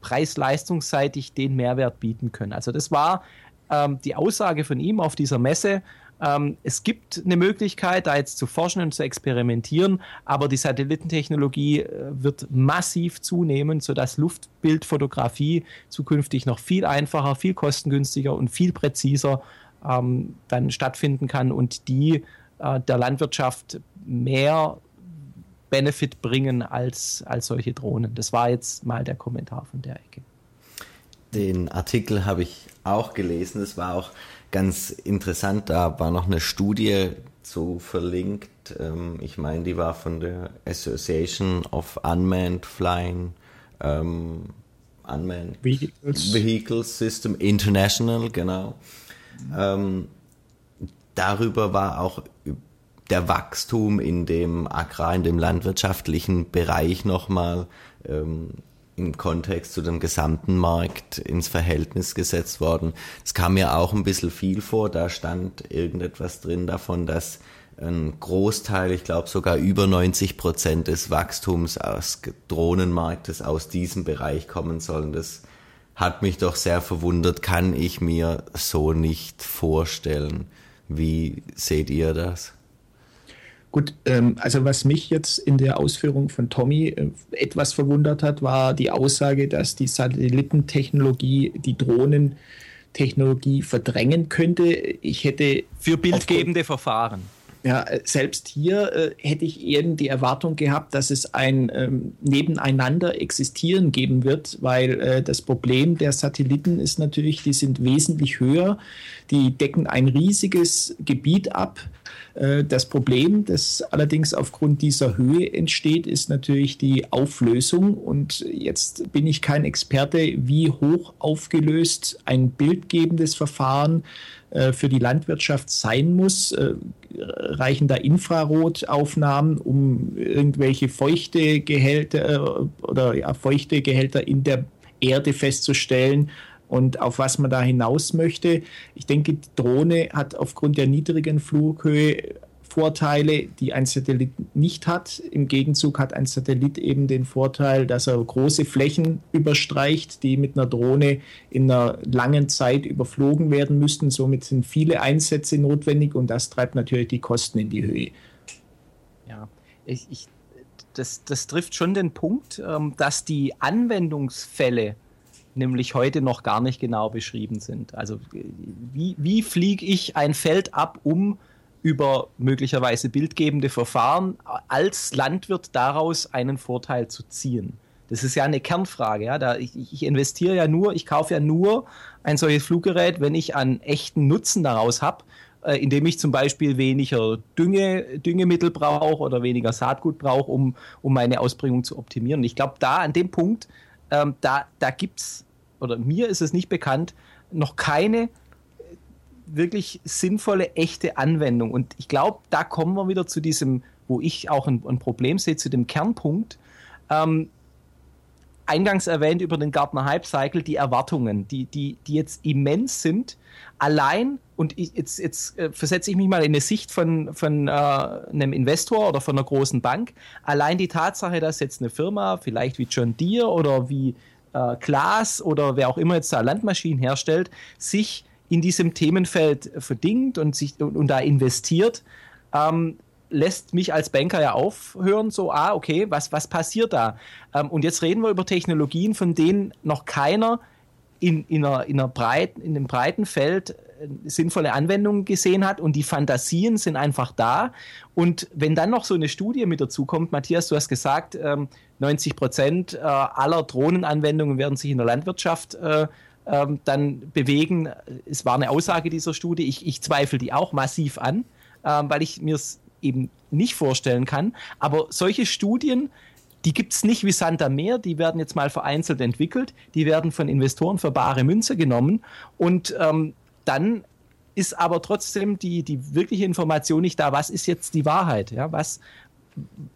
preis-leistungsseitig den Mehrwert bieten können. Also das war ähm, die Aussage von ihm auf dieser Messe, ähm, es gibt eine Möglichkeit, da jetzt zu forschen und zu experimentieren, aber die Satellitentechnologie äh, wird massiv zunehmen, sodass Luftbildfotografie zukünftig noch viel einfacher, viel kostengünstiger und viel präziser ähm, dann stattfinden kann und die äh, der Landwirtschaft mehr Benefit bringen als, als solche Drohnen. Das war jetzt mal der Kommentar von der Ecke. Den Artikel habe ich auch gelesen. Es war auch ganz interessant, da war noch eine Studie zu verlinkt. Ähm, ich meine, die war von der Association of Unmanned Flying ähm, Unmanned Vehicles. Vehicles System International, genau. Ähm, darüber war auch der Wachstum in dem Agrar, in dem landwirtschaftlichen Bereich nochmal ähm, im Kontext zu dem gesamten Markt ins Verhältnis gesetzt worden. Es kam mir auch ein bisschen viel vor, da stand irgendetwas drin davon, dass ein Großteil, ich glaube sogar über 90 Prozent des Wachstums aus Drohnenmarktes aus diesem Bereich kommen sollen. Das hat mich doch sehr verwundert, kann ich mir so nicht vorstellen. Wie seht ihr das? Gut, ähm, also was mich jetzt in der Ausführung von Tommy äh, etwas verwundert hat, war die Aussage, dass die Satellitentechnologie die Drohnentechnologie verdrängen könnte. Ich hätte für bildgebende Verfahren. Ja, äh, selbst hier äh, hätte ich eher die Erwartung gehabt, dass es ein ähm, Nebeneinander existieren geben wird, weil äh, das Problem der Satelliten ist natürlich, die sind wesentlich höher, die decken ein riesiges Gebiet ab äh, das Problem, das allerdings aufgrund dieser Höhe entsteht, ist natürlich die Auflösung. Und jetzt bin ich kein Experte, wie hoch aufgelöst ein bildgebendes Verfahren äh, für die Landwirtschaft sein muss. Äh, reichen da Infrarotaufnahmen, um irgendwelche feuchte Gehälter oder ja, feuchte Gehälter in der Erde festzustellen und auf was man da hinaus möchte. Ich denke, die Drohne hat aufgrund der niedrigen Flughöhe Vorteile, die ein Satellit nicht hat. Im Gegenzug hat ein Satellit eben den Vorteil, dass er große Flächen überstreicht, die mit einer Drohne in einer langen Zeit überflogen werden müssten. Somit sind viele Einsätze notwendig und das treibt natürlich die Kosten in die Höhe. Ja, ich, ich das, das trifft schon den Punkt, ähm, dass die Anwendungsfälle nämlich heute noch gar nicht genau beschrieben sind. Also wie, wie fliege ich ein Feld ab, um über möglicherweise bildgebende Verfahren als Landwirt daraus einen Vorteil zu ziehen? Das ist ja eine Kernfrage. Ja? Da ich, ich investiere ja nur, ich kaufe ja nur ein solches Fluggerät, wenn ich einen echten Nutzen daraus habe, äh, indem ich zum Beispiel weniger Dünge, Düngemittel brauche oder weniger Saatgut brauche, um, um meine Ausbringung zu optimieren. Ich glaube, da an dem Punkt ähm, da, da gibt es, oder mir ist es nicht bekannt, noch keine wirklich sinnvolle, echte Anwendung. Und ich glaube, da kommen wir wieder zu diesem, wo ich auch ein, ein Problem sehe, zu dem Kernpunkt. Ähm, eingangs erwähnt über den Gartner Hype Cycle, die Erwartungen, die, die, die jetzt immens sind. Allein, und ich, jetzt, jetzt äh, versetze ich mich mal in eine Sicht von, von äh, einem Investor oder von einer großen Bank, allein die Tatsache, dass jetzt eine Firma, vielleicht wie John Deere oder wie äh, oder wer auch immer jetzt da Landmaschinen herstellt, sich in diesem Themenfeld verdingt und, sich, und, und da investiert, ähm, lässt mich als Banker ja aufhören, so, ah, okay, was, was passiert da? Ähm, und jetzt reden wir über Technologien, von denen noch keiner in, in, einer, in, einer breiten, in einem breiten Feld äh, sinnvolle Anwendungen gesehen hat und die Fantasien sind einfach da. Und wenn dann noch so eine Studie mit dazu kommt, Matthias, du hast gesagt, 90 ähm, Prozent äh, aller Drohnenanwendungen werden sich in der Landwirtschaft äh, ähm, dann bewegen. Es war eine Aussage dieser Studie. Ich, ich zweifle die auch massiv an, weil ich mir es eben nicht vorstellen kann. Aber solche Studien, die gibt es nicht wie Santa Meer, die werden jetzt mal vereinzelt entwickelt, die werden von Investoren für bare Münze genommen und ähm, dann ist aber trotzdem die, die wirkliche Information nicht da, was ist jetzt die Wahrheit, ja, was,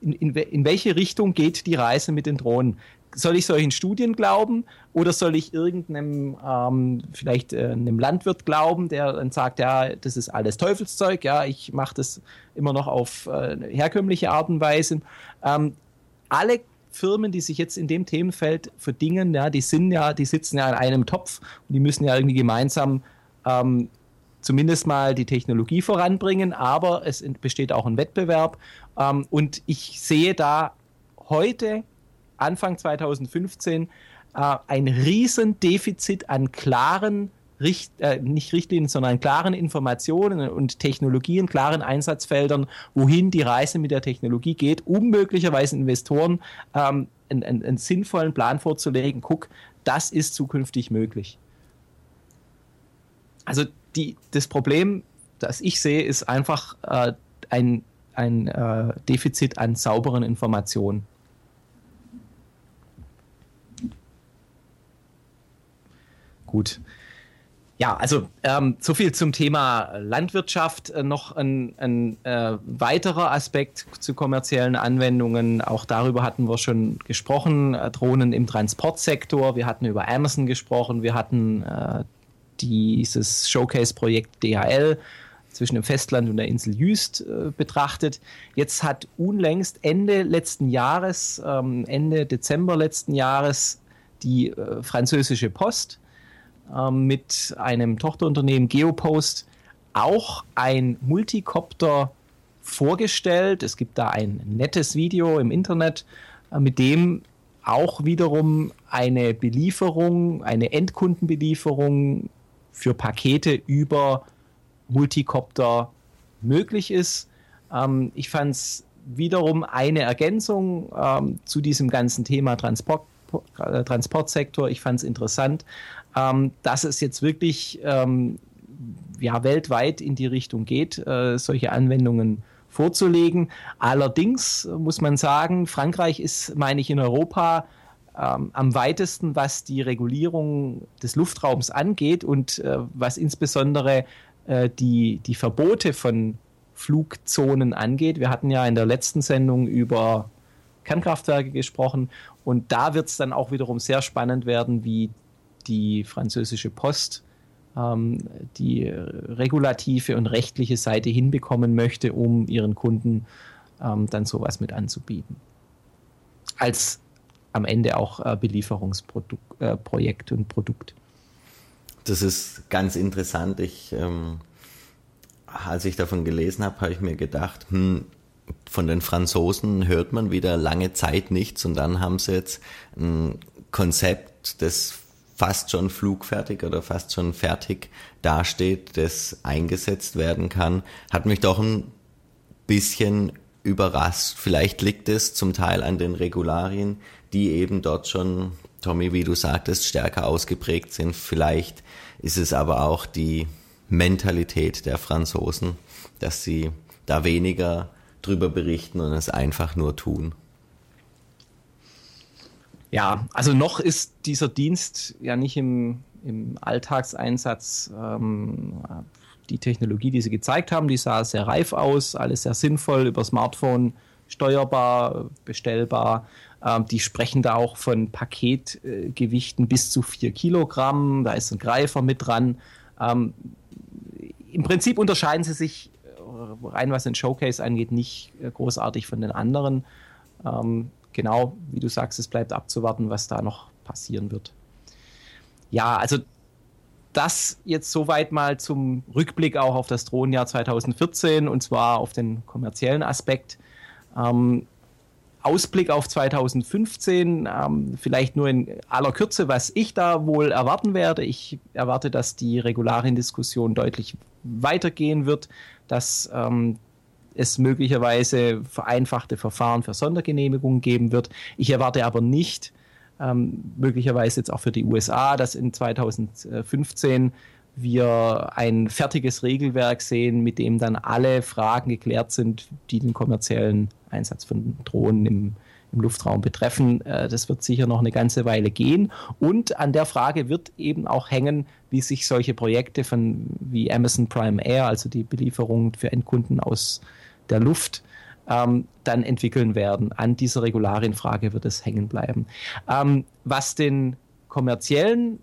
in, in, in welche Richtung geht die Reise mit den Drohnen? Soll ich solchen Studien glauben oder soll ich irgendeinem ähm, vielleicht äh, einem Landwirt glauben, der dann sagt, ja, das ist alles Teufelszeug, ja, ich mache das immer noch auf äh, herkömmliche Art und Weise. Ähm, alle Firmen, die sich jetzt in dem Themenfeld verdingen, ja, die sind ja, die sitzen ja in einem Topf und die müssen ja irgendwie gemeinsam ähm, zumindest mal die Technologie voranbringen, aber es besteht auch ein Wettbewerb ähm, und ich sehe da heute Anfang 2015 äh, ein Riesendefizit an klaren Richt, äh, nicht Richtlinien, sondern klaren Informationen und Technologien, klaren Einsatzfeldern, wohin die Reise mit der Technologie geht, um möglicherweise Investoren ähm, einen, einen, einen, sinnvollen Plan vorzulegen. Guck, das ist zukünftig möglich. Also die, das Problem, das ich sehe, ist einfach äh, ein, ein äh, Defizit an sauberen Informationen. Gut. Ja, also ähm, so viel zum Thema Landwirtschaft. Äh, noch ein, ein äh, weiterer Aspekt zu kommerziellen Anwendungen. Auch darüber hatten wir schon gesprochen. Äh, Drohnen im Transportsektor. Wir hatten über Amazon gesprochen. Wir hatten äh, dieses Showcase-Projekt DHL zwischen dem Festland und der Insel Jüst äh, betrachtet. Jetzt hat unlängst Ende letzten Jahres, ähm, Ende Dezember letzten Jahres, die äh, französische Post mit einem Tochterunternehmen Geopost auch ein Multicopter vorgestellt. Es gibt da ein nettes Video im Internet, äh, mit dem auch wiederum eine Belieferung, eine Endkundenbelieferung für Pakete über Multicopter möglich ist. Ähm, ich fand es wiederum eine Ergänzung ähm, zu diesem ganzen Thema Transport, äh, Transportsektor. Ich fand es interessant, ähm, dass es jetzt wirklich ähm, ja, weltweit in die Richtung geht, äh, solche Anwendungen vorzulegen. Allerdings muss man sagen, Frankreich ist, meine ich, in Europa ähm, am weitesten, was die Regulierung des Luftraums angeht und äh, was insbesondere äh, die, die Verbote von Flugzonen angeht. Wir hatten ja in der letzten Sendung über Kernkraftwerke gesprochen und da wird es dann auch wiederum sehr spannend werden, wie die französische Post ähm, die regulative und rechtliche Seite hinbekommen möchte, um ihren Kunden ähm, dann sowas mit anzubieten. Als am Ende auch äh, Belieferungsprojekt äh, und Produkt. Das ist ganz interessant. Ich, ähm, als ich davon gelesen habe, habe ich mir gedacht, hm, von den Franzosen hört man wieder lange Zeit nichts und dann haben sie jetzt ein Konzept, das fast schon flugfertig oder fast schon fertig dasteht, das eingesetzt werden kann, hat mich doch ein bisschen überrascht. Vielleicht liegt es zum Teil an den Regularien, die eben dort schon, Tommy, wie du sagtest, stärker ausgeprägt sind. Vielleicht ist es aber auch die Mentalität der Franzosen, dass sie da weniger drüber berichten und es einfach nur tun. Ja, also noch ist dieser Dienst ja nicht im, im Alltagseinsatz. Ähm, die Technologie, die sie gezeigt haben, die sah sehr reif aus, alles sehr sinnvoll über Smartphone steuerbar, bestellbar. Ähm, die sprechen da auch von Paketgewichten äh, bis zu 4 Kilogramm. Da ist ein Greifer mit dran. Ähm, Im Prinzip unterscheiden sie sich äh, rein was den Showcase angeht, nicht äh, großartig von den anderen. Ähm, genau, wie du sagst, es bleibt abzuwarten, was da noch passieren wird. Ja, also das jetzt soweit mal zum Rückblick auch auf das Drohnenjahr 2014 und zwar auf den kommerziellen Aspekt. Ähm, Ausblick auf 2015, ähm, vielleicht nur in aller Kürze, was ich da wohl erwarten werde. Ich erwarte, dass die Regulariendiskussion deutlich weitergehen wird, dass ähm, es möglicherweise vereinfachte Verfahren für Sondergenehmigungen geben wird. Ich erwarte aber nicht, ähm, möglicherweise jetzt auch für die USA, dass in 2015 wir ein fertiges Regelwerk sehen, mit dem dann alle Fragen geklärt sind, die den kommerziellen Einsatz von Drohnen im, im Luftraum betreffen. Äh, das wird sicher noch eine ganze Weile gehen. Und an der Frage wird eben auch hängen, wie sich solche Projekte von wie Amazon Prime Air, also die Belieferung für Endkunden aus der Luft, ähm, dann entwickeln werden. An dieser Regularienfrage wird es hängen bleiben. Ähm, was den kommerziellen,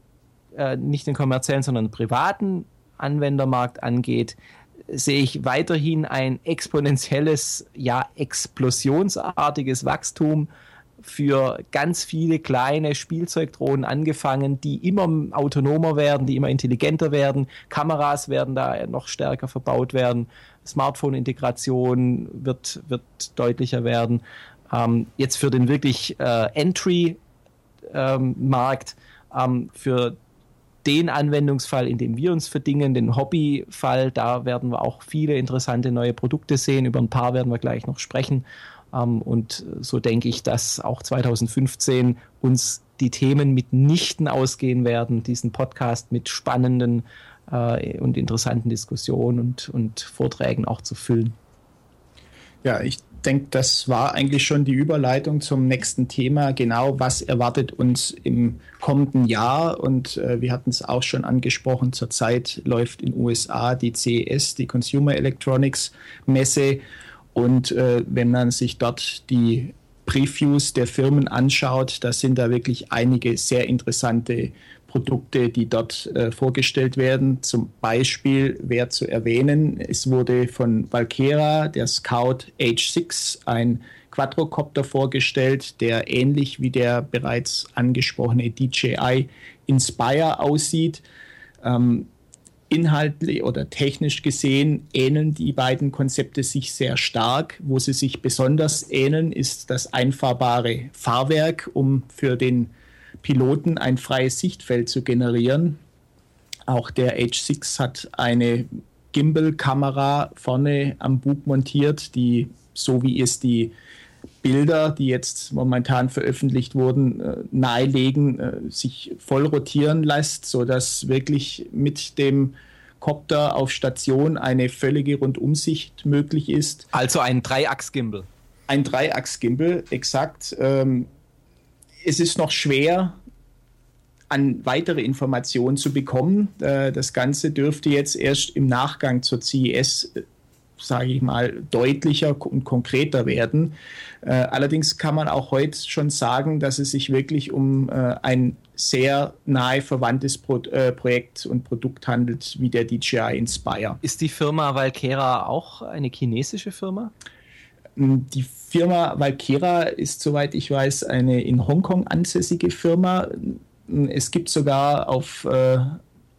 äh, nicht den kommerziellen, sondern privaten Anwendermarkt angeht, sehe ich weiterhin ein exponentielles, ja explosionsartiges Wachstum für ganz viele kleine Spielzeugdrohnen angefangen, die immer autonomer werden, die immer intelligenter werden. Kameras werden da noch stärker verbaut werden. Smartphone-Integration wird, wird deutlicher werden. Ähm, jetzt für den wirklich äh, Entry-Markt, ähm, ähm, für den Anwendungsfall, in dem wir uns verdingen, den Hobbyfall, da werden wir auch viele interessante neue Produkte sehen. Über ein paar werden wir gleich noch sprechen. Ähm, und so denke ich, dass auch 2015 uns die Themen mitnichten ausgehen werden, diesen Podcast mit spannenden äh, und interessanten Diskussionen und, und Vorträgen auch zu füllen. Ja, ich denke, das war eigentlich schon die Überleitung zum nächsten Thema. Genau, was erwartet uns im kommenden Jahr? Und äh, wir hatten es auch schon angesprochen, zurzeit läuft in USA die CES, die Consumer Electronics Messe. Und äh, wenn man sich dort die Previews der Firmen anschaut, da sind da wirklich einige sehr interessante Produkte, die dort äh, vorgestellt werden. Zum Beispiel wäre zu erwähnen, es wurde von Valkera der Scout H6 ein Quadrocopter vorgestellt, der ähnlich wie der bereits angesprochene DJI Inspire aussieht. Ähm, inhaltlich oder technisch gesehen ähneln die beiden Konzepte sich sehr stark. Wo sie sich besonders ähneln, ist das einfahrbare Fahrwerk, um für den Piloten ein freies Sichtfeld zu generieren. Auch der H6 hat eine Gimbal-Kamera vorne am Bug montiert, die so wie es die Bilder, die jetzt momentan veröffentlicht wurden, äh, nahelegen, äh, sich voll rotieren lässt, sodass wirklich mit dem Copter auf Station eine völlige Rundumsicht möglich ist. Also ein Dreiachs-Gimbal. Ein Dreiachs-Gimbal, exakt. Ähm, es ist noch schwer, an weitere Informationen zu bekommen. Äh, das Ganze dürfte jetzt erst im Nachgang zur CES, äh, sage ich mal, deutlicher und konkreter werden. Äh, allerdings kann man auch heute schon sagen, dass es sich wirklich um ein sehr nahe verwandtes Projekt und Produkt handelt wie der DJI Inspire. Ist die Firma Valkera auch eine chinesische Firma? Die Firma Valkera ist, soweit ich weiß, eine in Hongkong ansässige Firma. Es gibt sogar auf äh,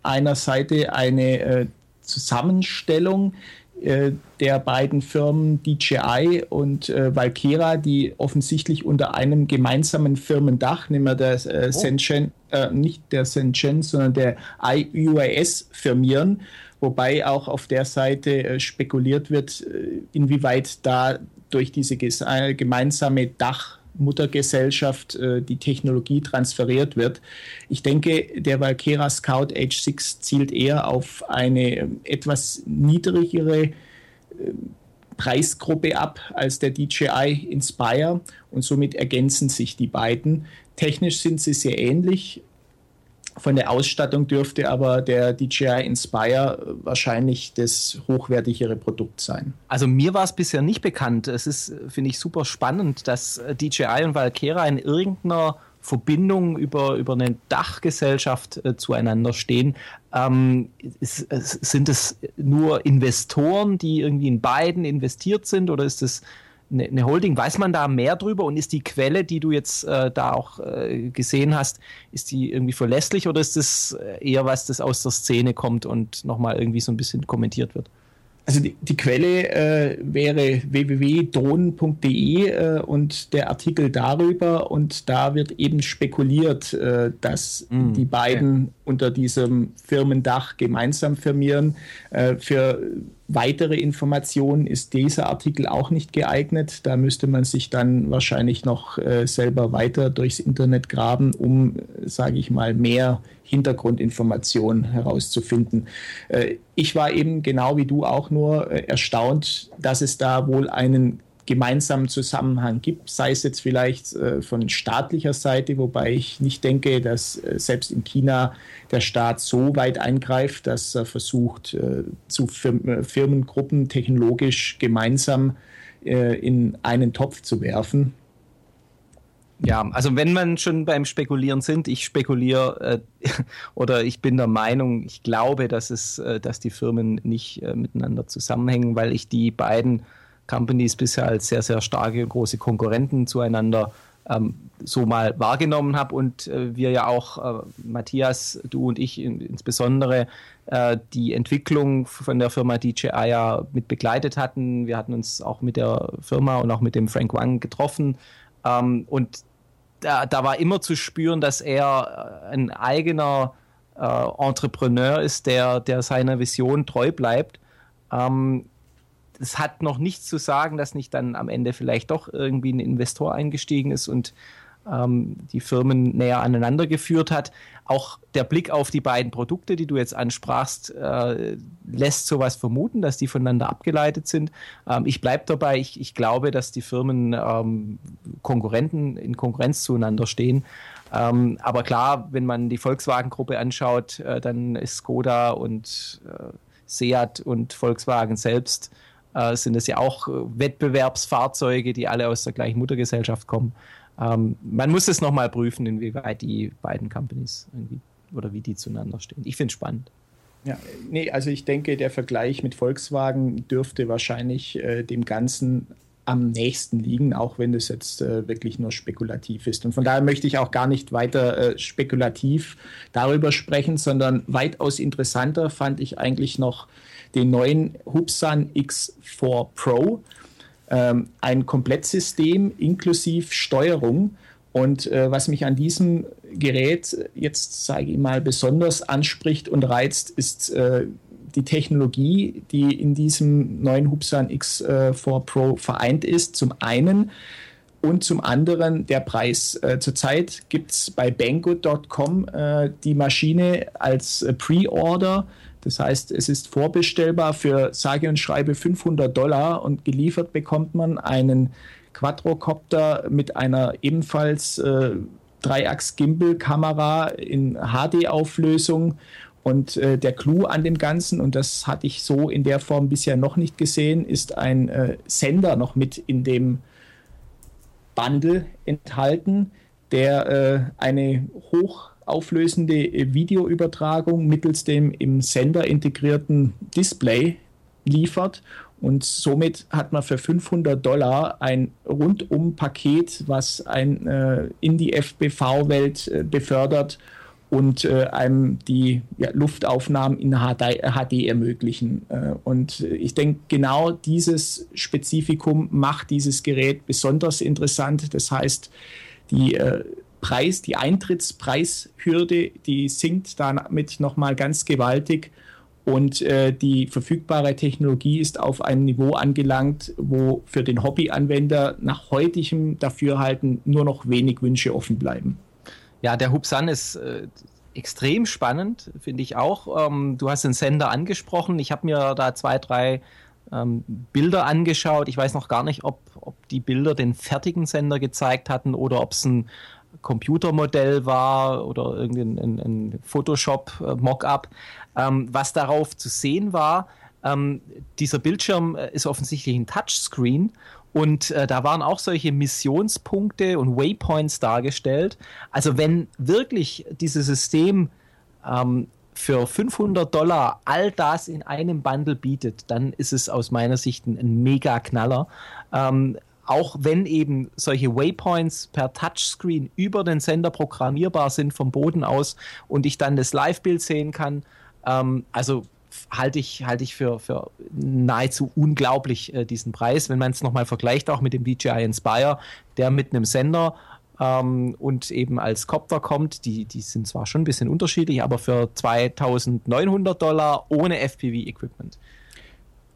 einer Seite eine äh, Zusammenstellung äh, der beiden Firmen DJI und äh, Valkera, die offensichtlich unter einem gemeinsamen Firmendach, wir der äh, oh. Shenzhen, äh, nicht der Shenzhen, sondern der IUAS firmieren wobei auch auf der Seite äh, spekuliert wird, inwieweit da durch diese äh, gemeinsame Dachmuttergesellschaft äh, die Technologie transferiert wird. Ich denke, der Valkera Scout H6 zielt eher auf eine ähm, etwas niedrigere äh, Preisgruppe ab als der DJI Inspire und somit ergänzen sich die beiden. Technisch sind sie sehr ähnlich. Von der Ausstattung dürfte aber der DJI Inspire wahrscheinlich das hochwertigere Produkt sein. Also mir war es bisher nicht bekannt. Es ist, finde ich, super spannend, dass DJI und Valkera in irgendeiner Verbindung über, über eine Dachgesellschaft äh, zueinander stehen. Ähm, ist, sind es nur Investoren, die irgendwie in beiden investiert sind oder ist es eine, eine, Holding. Weiß man da mehr drüber und ist die Quelle, die du jetzt äh, da auch äh, gesehen hast, ist die irgendwie verlässlich oder ist das äh, eher was, das aus der Szene kommt und nochmal irgendwie so ein bisschen kommentiert wird? Also die, die Quelle äh, wäre www.drohnen.de äh, und der Artikel darüber und da wird eben spekuliert, äh, dass mm, die beiden okay. unter diesem Firmendach gemeinsam firmieren. Äh, für weitere Informationen ist dieser Artikel auch nicht geeignet. Da müsste man sich dann wahrscheinlich noch äh, selber weiter durchs Internet graben, um, sage ich mal, mehr Hintergrundinformationen herauszufinden. Äh, ich war eben genau wie du auch nur äh, erstaunt, dass es da wohl einen gemeinsamen Zusammenhang gibt, sei es jetzt vielleicht äh, von staatlicher Seite, wobei ich nicht denke, dass selbst in China der Staat so weit eingreift, dass er versucht, zu Firmen, Firmengruppen technologisch gemeinsam in einen Topf zu werfen. Ja, also wenn man schon beim Spekulieren sind, ich spekuliere äh, [LAUGHS] oder ich bin der Meinung, ich glaube, dass es, dass die Firmen nicht miteinander zusammenhängen, weil ich die beiden Companies bisher als sehr, sehr starke, große Konkurrenten zueinander ähm, so mal wahrgenommen habe und äh, wir ja auch, äh, Matthias, du und ich in, insbesondere, äh, die Entwicklung von der Firma DJI ja mit begleitet hatten. Wir hatten uns auch mit der Firma und auch mit dem Frank Wang getroffen ähm, und da, da, war immer zu spüren, dass er äh, ein eigener äh, Entrepreneur ist, der, der seiner Vision treu bleibt. Ähm, es hat noch nichts zu sagen, dass nicht dann am Ende vielleicht doch irgendwie ein Investor eingestiegen ist und ähm, die Firmen näher aneinander geführt hat. Auch der Blick auf die beiden Produkte, die du jetzt ansprachst, äh, lässt sowas vermuten, dass die voneinander abgeleitet sind. Ähm, ich bleibe dabei, ich, ich, glaube, dass die Firmen ähm, Konkurrenten in Konkurrenz zueinander stehen. Ähm, aber klar, wenn man die Volkswagen-Gruppe anschaut, äh, dann ist Skoda und äh, Seat und Volkswagen selbst äh, sind es ja auch äh, Wettbewerbsfahrzeuge, die alle aus der gleichen Muttergesellschaft kommen. Ähm, man muss es nochmal prüfen, inwieweit die beiden Companies irgendwie oder wie die zueinander stehen. Ich finde es spannend. Ja, nee, also ich denke, der Vergleich mit Volkswagen dürfte wahrscheinlich äh, dem Ganzen am nächsten liegen, auch wenn das jetzt äh, wirklich nur spekulativ ist. Und von daher möchte ich auch gar nicht weiter äh, spekulativ darüber sprechen, sondern weitaus interessanter fand ich eigentlich noch den neuen Hubsan X4 Pro. Ähm, ein Komplettsystem inklusive Steuerung. Und äh, was mich an diesem Gerät jetzt, sage ich mal, besonders anspricht und reizt, ist äh, die Technologie, die in diesem neuen Hubsan X4 Pro vereint ist. Zum einen und zum anderen der Preis. Äh, zurzeit gibt es bei Banggood.com äh, die Maschine als äh, Pre-Order das heißt, es ist vorbestellbar für sage und schreibe 500 Dollar und geliefert bekommt man einen Quadrocopter mit einer ebenfalls äh, Dreiachs-Gimbal-Kamera in HD-Auflösung. Und äh, der Clou an dem Ganzen, und das hatte ich so in der Form bisher noch nicht gesehen, ist ein äh, Sender noch mit in dem Bundle enthalten, der äh, eine hoch auflösende Videoübertragung mittels dem im Sender integrierten Display liefert. Und somit hat man für 500 Dollar ein Rundum-Paket, was ein, äh, in die FBV-Welt äh, befördert und äh, einem die ja, Luftaufnahmen in HD, HD ermöglichen. Äh, und ich denke, genau dieses Spezifikum macht dieses Gerät besonders interessant. Das heißt, die äh, Preis, die Eintrittspreishürde, die sinkt damit nochmal ganz gewaltig und äh, die verfügbare Technologie ist auf ein Niveau angelangt, wo für den Hobbyanwender nach heutigem Dafürhalten nur noch wenig Wünsche offen bleiben. Ja, der Hubsan ist äh, extrem spannend, finde ich auch. Ähm, du hast den Sender angesprochen. Ich habe mir da zwei, drei ähm, Bilder angeschaut. Ich weiß noch gar nicht, ob, ob die Bilder den fertigen Sender gezeigt hatten oder ob es ein Computermodell war oder irgendein ein, ein Photoshop-Mockup. Ähm, was darauf zu sehen war, ähm, dieser Bildschirm äh, ist offensichtlich ein Touchscreen und äh, da waren auch solche Missionspunkte und Waypoints dargestellt. Also wenn wirklich dieses System ähm, für 500 Dollar all das in einem Bundle bietet, dann ist es aus meiner Sicht ein, ein mega Knaller. Ähm, auch wenn eben solche Waypoints per Touchscreen über den Sender programmierbar sind vom Boden aus und ich dann das Live-Bild sehen kann, ähm, also halte ich, halte ich für, für nahezu unglaublich äh, diesen Preis, wenn man es nochmal vergleicht, auch mit dem DJI Inspire, der mit einem Sender ähm, und eben als Copter kommt. Die, die sind zwar schon ein bisschen unterschiedlich, aber für 2900 Dollar ohne FPV-Equipment.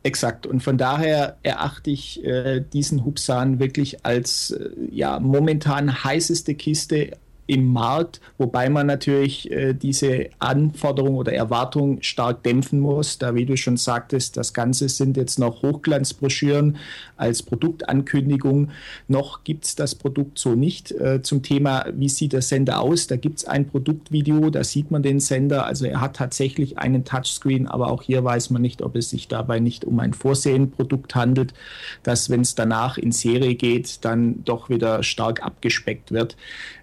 Exakt. Und von daher erachte ich äh, diesen Hubsan wirklich als äh, ja, momentan heißeste Kiste im Markt, wobei man natürlich äh, diese Anforderung oder Erwartung stark dämpfen muss, da wie du schon sagtest, das Ganze sind jetzt noch Hochglanzbroschüren als Produktankündigung. Noch gibt es das Produkt so nicht. Äh, zum Thema, wie sieht der Sender aus? Da gibt es ein Produktvideo, da sieht man den Sender. Also er hat tatsächlich einen Touchscreen, aber auch hier weiß man nicht, ob es sich dabei nicht um ein Vorsehenprodukt handelt, das, wenn es danach in Serie geht, dann doch wieder stark abgespeckt wird.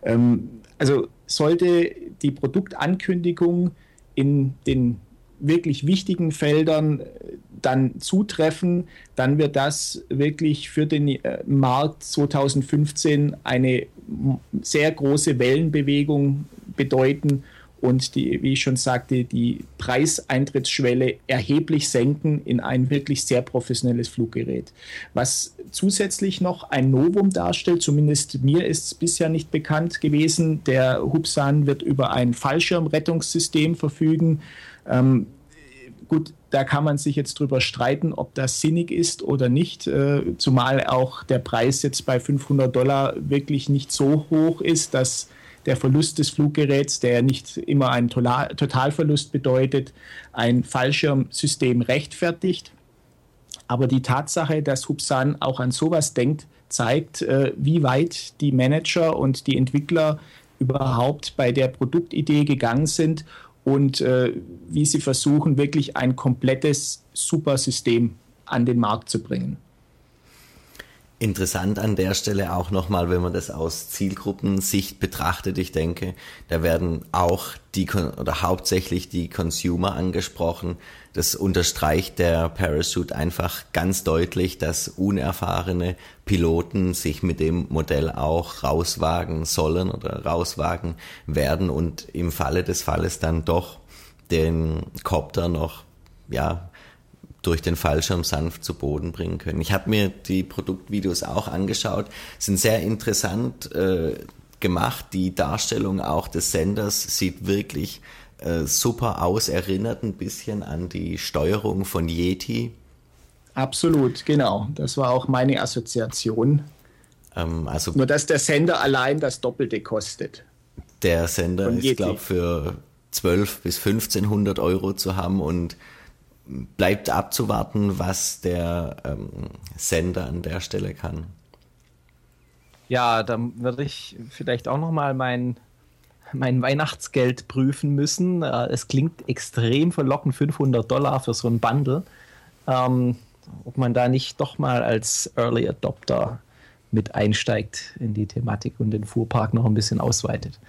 Ähm, also sollte die Produktankündigung in den wirklich wichtigen Feldern äh, dann zutreffen, dann wird das wirklich für den äh, Markt 2015 eine sehr große Wellenbewegung bedeuten und die, wie ich schon sagte, die Preiseintrittsschwelle erheblich senken in ein wirklich sehr professionelles Fluggerät. Was zusätzlich noch ein Novum darstellt, zumindest mir ist es bisher nicht bekannt gewesen, der Hubsan wird über ein Fallschirmrettungssystem verfügen. Ähm, gut, da kann man sich jetzt drüber streiten, ob das sinnig ist oder nicht, äh, zumal auch der Preis jetzt bei 500 Dollar wirklich nicht so hoch ist, dass der Verlust des Fluggeräts, der nicht immer einen Totalverlust bedeutet, ein Fallschirmsystem rechtfertigt. Aber die Tatsache, dass Hubsan auch an sowas denkt, zeigt, äh, wie weit die Manager und die Entwickler überhaupt bei der Produktidee gegangen sind und äh, wie sie versuchen, wirklich ein komplettes Supersystem an den Markt zu bringen. Interessant an der Stelle auch nochmal, wenn man das aus Zielgruppensicht betrachtet. Ich denke, da werden auch die oder hauptsächlich die Consumer angesprochen. Das unterstreicht der Parachute einfach ganz deutlich, dass unerfahrene Piloten sich mit dem Modell auch rauswagen sollen oder rauswagen werden und im Falle des Falles dann doch den Copter noch ja, durch den Fallschirm sanft zu Boden bringen können. Ich habe mir die Produktvideos auch angeschaut, sind sehr interessant äh, gemacht. Die Darstellung auch des Senders sieht wirklich äh, super aus, erinnert ein bisschen an die Steuerung von Yeti. Absolut, genau. Das war auch meine Assoziation. Ähm, also Nur dass der Sender allein das Doppelte kostet. Der Sender ist, glaube ich, für 12 bis 1500 Euro zu haben und bleibt abzuwarten, was der ähm, Sender an der Stelle kann. Ja, dann würde ich vielleicht auch noch mal mein, mein Weihnachtsgeld prüfen müssen. Äh, es klingt extrem verlockend, 500 Dollar für so ein Bundle. Ähm, ob man da nicht doch mal als Early Adopter mit einsteigt in die Thematik und den Fuhrpark noch ein bisschen ausweitet.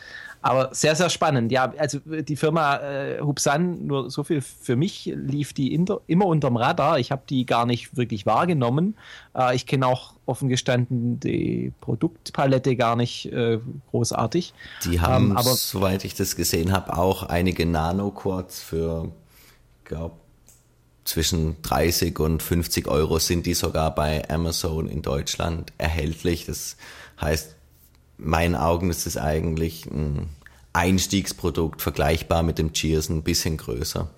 Aber sehr, sehr spannend. Ja, also die Firma äh, Hubsan, nur so viel für mich, lief die inter, immer unterm Radar. Ich habe die gar nicht wirklich wahrgenommen. Äh, ich kenne auch offen gestanden die Produktpalette gar nicht äh, großartig. Die haben, ähm, aber, soweit ich das gesehen habe, auch einige Nano-Quads für, glaube zwischen 30 und 50 Euro sind die sogar bei Amazon in Deutschland erhältlich. Das heißt, meinen Augen ist es eigentlich ein Einstiegsprodukt, vergleichbar mit dem Cheers, ein bisschen größer.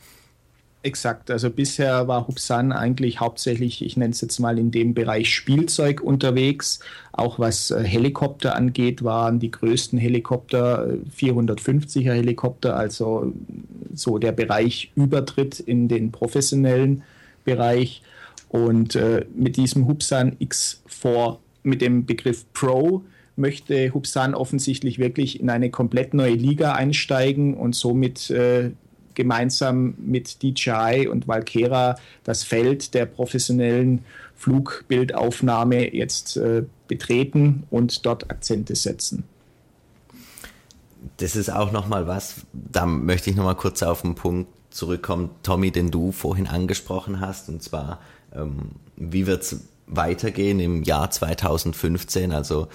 Exakt, also bisher war Hubsan eigentlich hauptsächlich, ich nenne es jetzt mal in dem Bereich Spielzeug unterwegs. Auch was äh, Helikopter angeht, waren die größten Helikopter 450er äh, Helikopter, also so der Bereich Übertritt in den professionellen Bereich. Und äh, mit diesem Hubsan X4, mit dem Begriff Pro, möchte Hubsan offensichtlich wirklich in eine komplett neue Liga einsteigen und somit äh, gemeinsam mit DJI und Valkera das Feld der professionellen Flugbildaufnahme jetzt äh, betreten und dort Akzente setzen. Das ist auch nochmal was, da möchte ich nochmal kurz auf den Punkt zurückkommen, Tommy, den du vorhin angesprochen hast, und zwar, ähm, wie wird es weitergehen im Jahr 2015. Also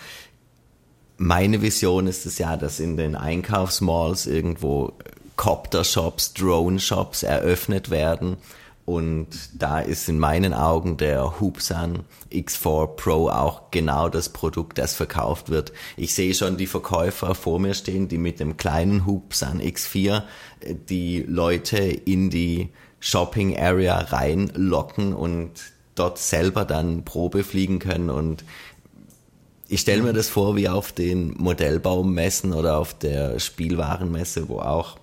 meine Vision ist es ja, dass in den Einkaufsmalls irgendwo Copter-Shops, Drone-Shops eröffnet werden. Und da ist in meinen Augen der Hoopsan X4 Pro auch genau das Produkt, das verkauft wird. Ich sehe schon die Verkäufer vor mir stehen, die mit dem kleinen Hoopsan X4 äh, die Leute in die Shopping Area reinlocken und dort selber dann Probe fliegen können und ich stelle mir das vor wie auf den Modellbaummessen oder auf der Spielwarenmesse, wo auch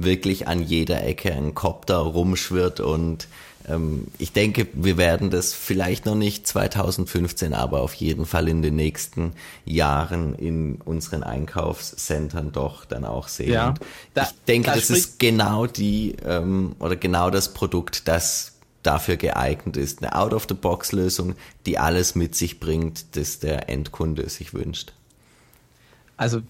wirklich an jeder Ecke ein Copter rumschwirrt und ähm, ich denke, wir werden das vielleicht noch nicht 2015, aber auf jeden Fall in den nächsten Jahren in unseren Einkaufscentern doch dann auch sehen. Ja, da, ich denke, da das ist genau die ähm, oder genau das Produkt, das dafür geeignet ist. Eine Out-of-the-Box-Lösung, die alles mit sich bringt, das der Endkunde sich wünscht. Also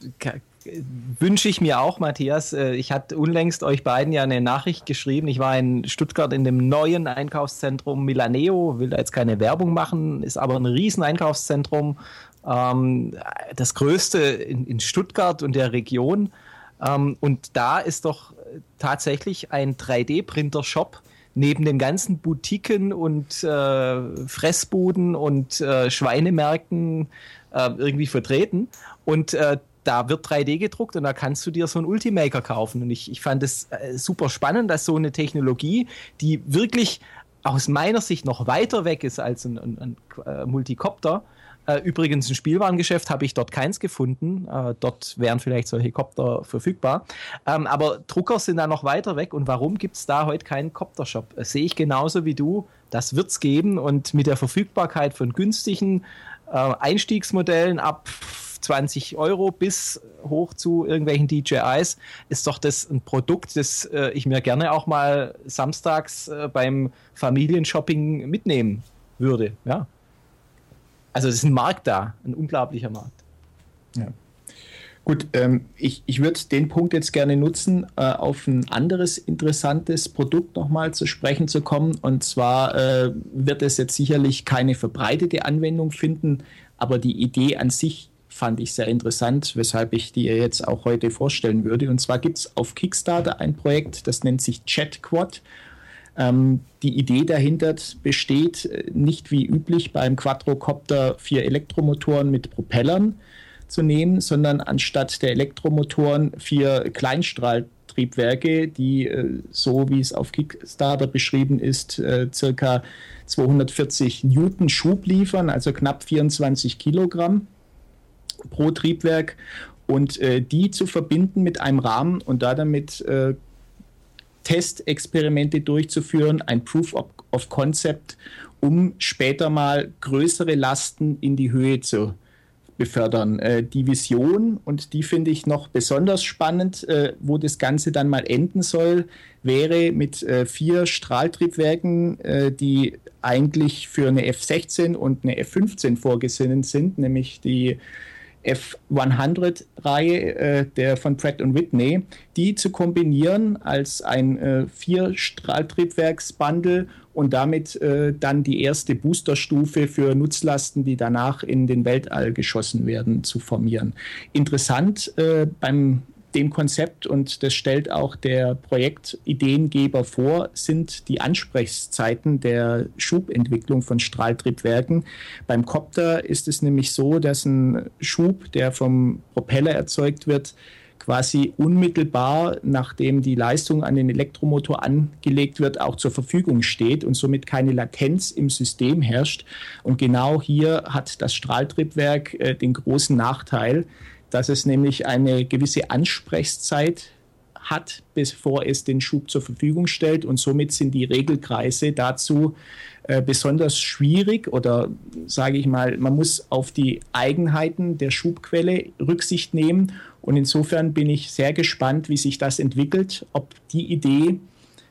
wünsche ich mir auch, Matthias. Äh, ich hatte unlängst euch beiden ja eine Nachricht geschrieben. Ich war in Stuttgart in dem neuen Einkaufszentrum Milaneo, will da jetzt keine Werbung machen, ist aber ein riesen Einkaufszentrum, ähm, das größte in, Stuttgart und der Region. Ähm, und da ist doch tatsächlich ein 3D-Printer-Shop neben den ganzen Boutiquen und äh, Fressbuden und äh, Schweinemärkten äh, irgendwie vertreten. Und äh, da wird 3D gedruckt und da kannst du dir so einen Ultimaker kaufen. Und ich, ich fand es äh, super spannend, dass so eine Technologie, die wirklich aus meiner Sicht noch weiter weg ist als ein, ein, ein äh, Multicopter, äh, übrigens, ein Spielwarengeschäft habe ich dort keins gefunden. Dort wären vielleicht solche Copter verfügbar. Ähm, aber Drucker sind da noch weiter weg. Und warum gibt es da heute keinen Copter-Shop? Sehe ich genauso wie du. Das wird es geben. Und mit der Verfügbarkeit von günstigen Einstiegsmodellen ab 20 Euro bis hoch zu irgendwelchen DJIs, ist doch das ein Produkt, das äh, ich mir gerne auch mal samstags äh, beim Familienshopping mitnehmen würde. Ja. Also es ist ein Markt da, ein unglaublicher Markt. Ja. Gut, ähm, ich, ich würde den Punkt jetzt gerne nutzen, äh, auf ein anderes interessantes Produkt nochmal zu sprechen zu kommen. Und zwar äh, wird es jetzt sicherlich keine verbreitete Anwendung finden, aber die Idee an sich fand ich sehr interessant, weshalb ich die jetzt auch heute vorstellen würde. Und zwar gibt es auf Kickstarter ein Projekt, das nennt sich ChatQuad. Ähm, die Idee dahinter besteht äh, nicht wie üblich beim Quadrocopter vier Elektromotoren mit Propellern zu nehmen, sondern anstatt der Elektromotoren vier Kleinstrahltriebwerke, die äh, so wie es auf Kickstarter beschrieben ist, äh, circa 240 Newton Schub liefern, also knapp 24 Kilogramm pro Triebwerk und äh, die zu verbinden mit einem Rahmen und da damit äh, Testexperimente durchzuführen, ein Proof of, of Concept, um später mal größere Lasten in die Höhe zu befördern. Äh, die Vision, und die finde ich noch besonders spannend, äh, wo das Ganze dann mal enden soll, wäre mit äh, vier Strahltriebwerken, äh, die eigentlich für eine F-16 und eine F-15 vorgesehen sind, nämlich die F100-Reihe äh, der von Pratt Whitney, die zu kombinieren als ein äh, Vier-Strahltriebwerks-Bundle und damit äh, dann die erste Boosterstufe für Nutzlasten, die danach in den Weltall geschossen werden, zu formieren. Interessant äh, beim dem Konzept, und das stellt auch der Projektideengeber vor, sind die Ansprechzeiten der Schubentwicklung von Strahltriebwerken. Beim Copter ist es nämlich so, dass ein Schub, der vom Propeller erzeugt wird, quasi unmittelbar, nachdem die Leistung an den Elektromotor angelegt wird, auch zur Verfügung steht und somit keine Latenz im System herrscht. Und genau hier hat das Strahltriebwerk äh, den großen Nachteil, dass es nämlich eine gewisse Ansprechzeit hat, bevor es den Schub zur Verfügung stellt. Und somit sind die Regelkreise dazu äh, besonders schwierig oder sage ich mal, man muss auf die Eigenheiten der Schubquelle Rücksicht nehmen. Und insofern bin ich sehr gespannt, wie sich das entwickelt, ob die Idee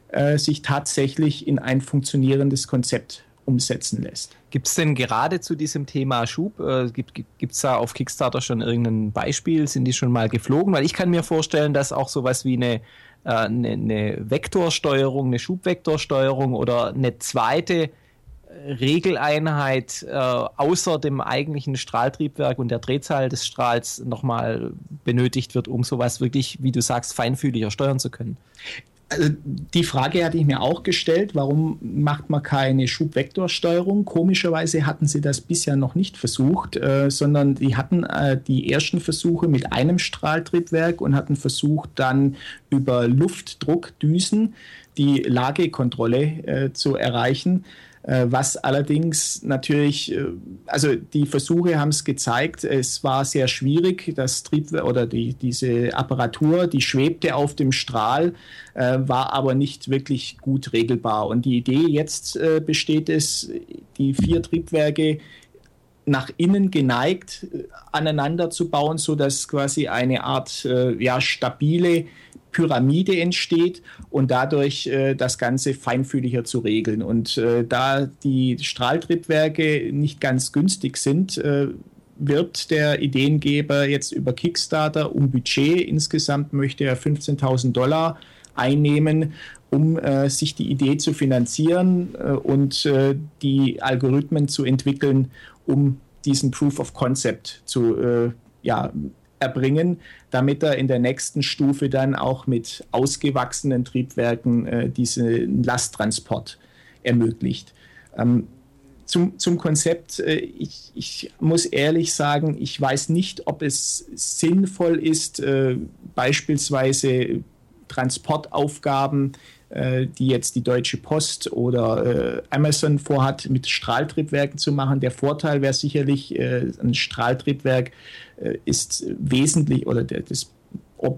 äh, sich tatsächlich in ein funktionierendes Konzept umsetzen lässt. Gibt es denn gerade zu diesem Thema Schub, äh, gibt es da auf Kickstarter schon irgendein Beispiel? Sind die schon mal geflogen? Weil ich kann mir vorstellen, dass auch sowas wie eine, äh, eine, eine Vektorsteuerung, eine Schubvektorsteuerung oder eine zweite Regeleinheit äh, außer dem eigentlichen Strahltriebwerk und der Drehzahl des Strahls nochmal benötigt wird, um sowas wirklich, wie du sagst, feinfühliger steuern zu können. Also die Frage hatte ich mir auch gestellt, warum macht man keine Schubvektorsteuerung? Komischerweise hatten sie das bisher noch nicht versucht, äh, sondern die hatten äh, die ersten Versuche mit einem Strahltriebwerk und hatten versucht dann über Luftdruckdüsen die Lagekontrolle äh, zu erreichen. Äh, was allerdings natürlich, äh, also die Versuche haben es gezeigt, es war sehr schwierig, das Triebwerk oder die, diese Apparatur, die schwebte auf dem Strahl, äh, war aber nicht wirklich gut regelbar. Und die Idee jetzt besteht es, die vier Triebwerke nach innen geneigt aneinander zu bauen, sodass quasi eine Art ja, stabile Pyramide entsteht und dadurch äh, das Ganze feinfühliger zu regeln. Und äh, da die Strahltriebwerke nicht ganz günstig sind, äh, wird der Ideengeber jetzt über Kickstarter um Budget, insgesamt möchte er 15.000 Dollar einnehmen, um äh, sich die Idee zu finanzieren äh, und äh, die Algorithmen zu entwickeln, um diesen Proof of Concept zu ja, erbringen, damit er in der nächsten Stufe dann auch mit ausgewachsenen Triebwerken äh, diesen Lasttransport ermöglicht. Ähm, zum, zum Konzept, äh, ich, ich, muss ehrlich sagen, ich weiß nicht, ob es sinnvoll ist, äh, beispielsweise Transportaufgaben äh, die jetzt die Deutsche Post oder äh, Amazon vorhat, mit Strahltriebwerken zu machen. Der Vorteil wäre sicherlich, äh, ein Strahltriebwerk ist wesentlich oder das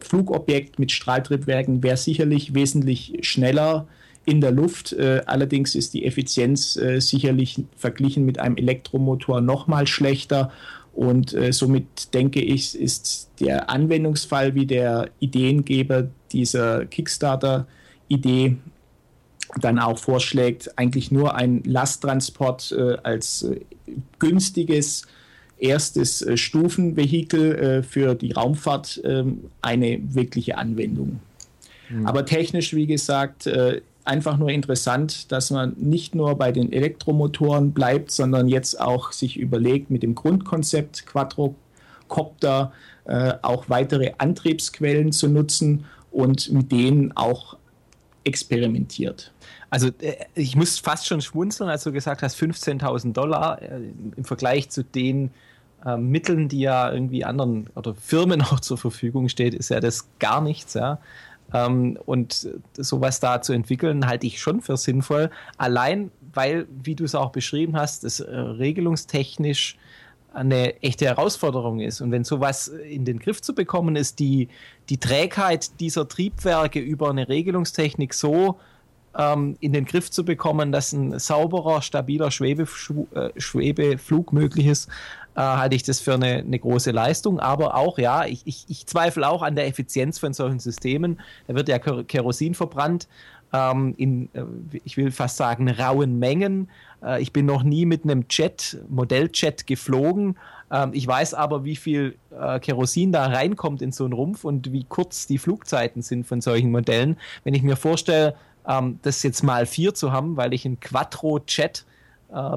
Flugobjekt mit Strahltriebwerken wäre sicherlich wesentlich schneller in der Luft. allerdings ist die Effizienz sicherlich verglichen mit einem Elektromotor nochmal schlechter. Und äh, somit denke ich, ist der Anwendungsfall, wie der Ideengeber dieser Kickstarter Idee dann auch vorschlägt, eigentlich nur ein Lasttransport äh, als äh, günstiges erstes äh, Stufenvehikel äh, für die Raumfahrt ähm, eine wirkliche Anwendung. Mhm. Aber technisch, wie gesagt, äh, einfach nur interessant, dass man nicht nur bei den Elektromotoren bleibt, sondern jetzt auch sich überlegt, mit dem Grundkonzept Quadrocopter äh, auch weitere Antriebsquellen zu nutzen und mit denen auch experimentiert. Also ich muss fast schon schmunzeln, als du gesagt hast, 15.000 Dollar äh, im Vergleich zu den äh, Mitteln, die ja irgendwie anderen oder Firmen [LAUGHS] auch zur Verfügung steht, ist ja das gar nichts. Ja. Ähm, und sowas da zu entwickeln, halte ich schon für sinnvoll. Allein, weil, wie du es auch beschrieben hast, es äh, regelungstechnisch eine echte Herausforderung ist. Und wenn sowas in den Griff zu bekommen ist, die, die Trägheit dieser Triebwerke über eine Regelungstechnik so ähm, in den Griff zu bekommen, dass ein sauberer, stabiler äh, Schwebeflug möglich ist, äh, halte ich das für eine, eine, große Leistung. Aber auch, ja, ich, ich, ich, zweifle auch an der Effizienz von solchen Systemen. Da wird ja Kerosin verbrannt ähm, in, äh, ich will fast sagen, rauen Mengen. Äh, ich bin noch nie mit einem Jet, Modelljet geflogen. Ähm, ich weiß aber, wie viel äh, Kerosin da reinkommt in so einen Rumpf und wie kurz die Flugzeiten sind von solchen Modellen. Wenn ich mir vorstelle, ähm, das jetzt mal vier zu haben, weil ich einen Quattro-Jet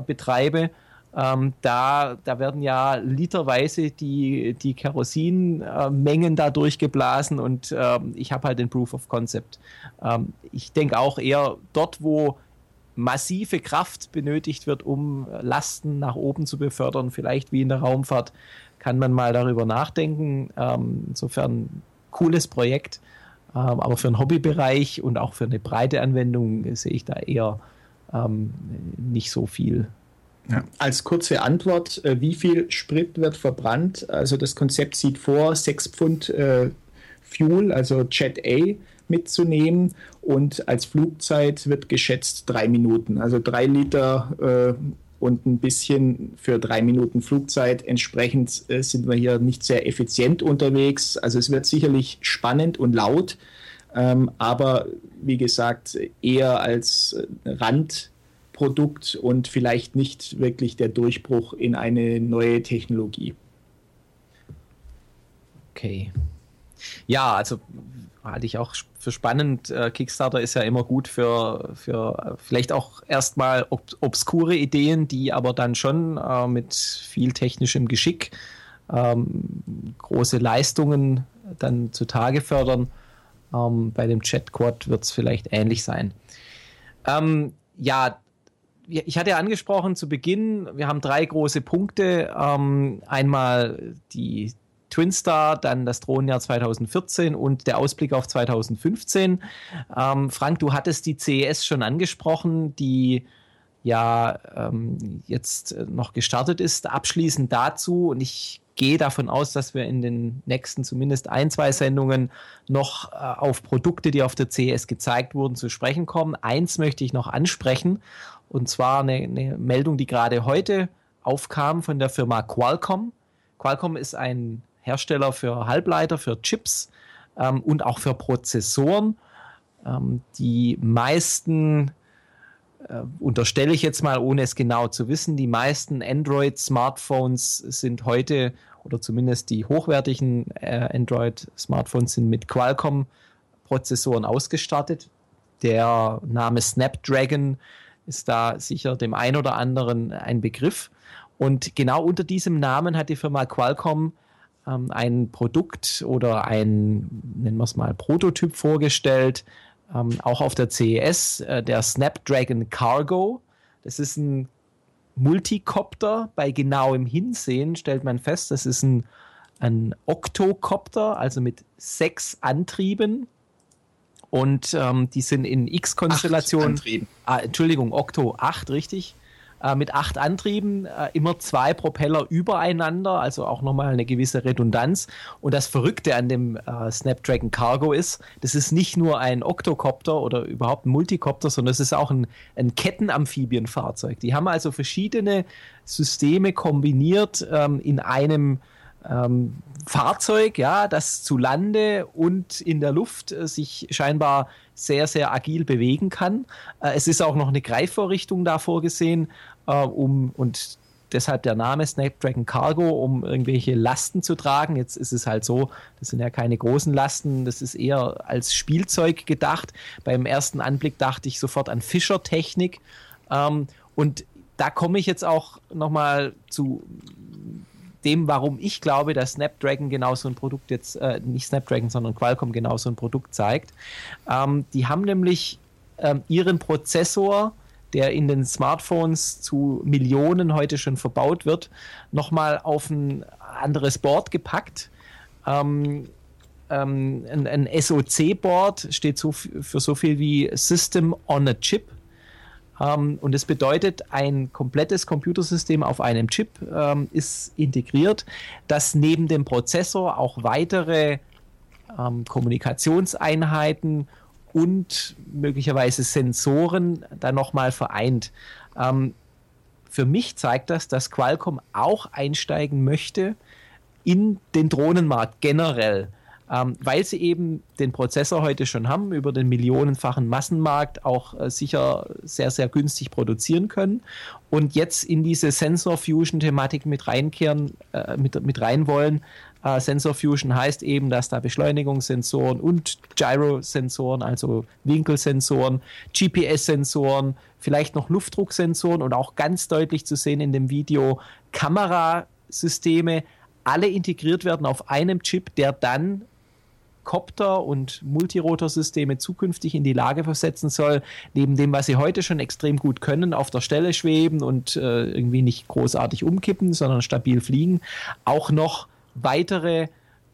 betreibe, ähm, da, da werden ja literweise die, die Kerosinmengen da durchgeblasen und ähm, ich habe halt den Proof of Concept. Ähm, ich denke auch eher dort, wo massive Kraft benötigt wird, um Lasten nach oben zu befördern, vielleicht wie in der Raumfahrt, kann man mal darüber nachdenken. Ähm, insofern cooles Projekt, ähm, aber für einen Hobbybereich und auch für eine breite Anwendung sehe ich da eher ähm, nicht so viel ja. Als kurze Antwort, äh, wie viel Sprit wird verbrannt? Also das Konzept sieht vor, 6 Pfund äh, Fuel, also Jet A, mitzunehmen und als Flugzeit wird geschätzt drei Minuten, also drei Liter äh, und ein bisschen für drei Minuten Flugzeit. Entsprechend äh, sind wir hier nicht sehr effizient unterwegs. Also es wird sicherlich spannend und laut, ähm, aber wie gesagt eher als Rand Produkt und vielleicht nicht wirklich der Durchbruch in eine neue Technologie. Okay. Ja, also halte ich auch für spannend. Äh, Kickstarter ist ja immer gut für, für vielleicht auch erstmal ob, obskure Ideen, die aber dann schon äh, mit viel technischem Geschick ähm, große Leistungen dann zutage fördern. Ähm, bei dem Chat-Quad wird es vielleicht ähnlich sein. Ähm, ja, ich hatte ja angesprochen zu Beginn, wir haben drei große Punkte. Ähm, einmal die Twinstar, dann das Drohnenjahr 2014 und der Ausblick auf 2015. Ähm, Frank, du hattest die CES schon angesprochen, die ja ähm, jetzt noch gestartet ist. Abschließend dazu, und ich gehe davon aus, dass wir in den nächsten zumindest ein, zwei Sendungen noch äh, auf Produkte, die auf der CES gezeigt wurden, zu sprechen kommen. Eins möchte ich noch ansprechen, und zwar eine, eine Meldung, die gerade heute aufkam von der Firma Qualcomm. Qualcomm ist ein Hersteller für Halbleiter, für Chips ähm, und auch für Prozessoren. Ähm, die meisten, äh, unterstelle ich jetzt mal, ohne es genau zu wissen, die meisten Android-Smartphones sind heute, oder zumindest die hochwertigen äh, Android-Smartphones sind mit Qualcomm-Prozessoren ausgestattet. Der Name Snapdragon ist da sicher dem einen oder anderen ein Begriff. Und genau unter diesem Namen hat die Firma Qualcomm ähm, ein Produkt oder ein, nennen wir es mal, Prototyp vorgestellt, ähm, auch auf der CES, äh, der Snapdragon Cargo. Das ist ein Multicopter. Bei genauem Hinsehen stellt man fest, das ist ein, ein Octocopter, also mit sechs Antrieben. Und ähm, die sind in X-Konstellationen. Ah, Entschuldigung, Octo 8, richtig äh, mit acht Antrieben, äh, immer zwei Propeller übereinander, also auch nochmal eine gewisse Redundanz. Und das Verrückte an dem äh, Snapdragon Cargo ist, das ist nicht nur ein Octocopter oder überhaupt ein Multicopter, sondern es ist auch ein, ein Kettenamphibienfahrzeug. Die haben also verschiedene Systeme kombiniert ähm, in einem ähm, Fahrzeug, ja, das zu Lande und in der Luft äh, sich scheinbar sehr, sehr agil bewegen kann. Äh, es ist auch noch eine Greifvorrichtung da vorgesehen, äh, um und deshalb der Name Snapdragon Cargo, um irgendwelche Lasten zu tragen. Jetzt ist es halt so, das sind ja keine großen Lasten, das ist eher als Spielzeug gedacht. Beim ersten Anblick dachte ich sofort an Fischertechnik. Ähm, und da komme ich jetzt auch nochmal zu dem, warum ich glaube, dass Snapdragon genau so ein Produkt jetzt, äh, nicht Snapdragon, sondern Qualcomm genau so ein Produkt zeigt. Ähm, die haben nämlich ähm, ihren Prozessor, der in den Smartphones zu Millionen heute schon verbaut wird, nochmal auf ein anderes Board gepackt. Ähm, ähm ein, ein SoC-Board steht so für so viel wie System on a Chip. Ähm, und das bedeutet, ein komplettes Computersystem auf einem Chip ähm, ist integriert, das neben dem Prozessor auch weitere ähm, Kommunikationseinheiten und möglicherweise Sensoren dann nochmal vereint. Ähm, für mich zeigt das, dass Qualcomm auch einsteigen möchte in den Drohnenmarkt generell ähm, weil sie eben den Prozessor heute schon haben, über den millionenfachen Massenmarkt auch äh, sicher sehr, sehr günstig produzieren können und jetzt in diese Sensor Fusion Thematik mit reinkehren, äh, mit, mit rein wollen. Äh, Sensor Fusion heißt eben, dass da Beschleunigungssensoren und Gyrosensoren, also Winkelsensoren, GPS-Sensoren, vielleicht noch Luftdrucksensoren und auch ganz deutlich zu sehen in dem Video Kamerasysteme alle integriert werden auf einem Chip, der dann Copter und Multirotorsysteme zukünftig in die Lage versetzen soll, neben dem, was sie heute schon extrem gut können, auf der Stelle schweben und äh, irgendwie nicht großartig umkippen, sondern stabil fliegen, auch noch weitere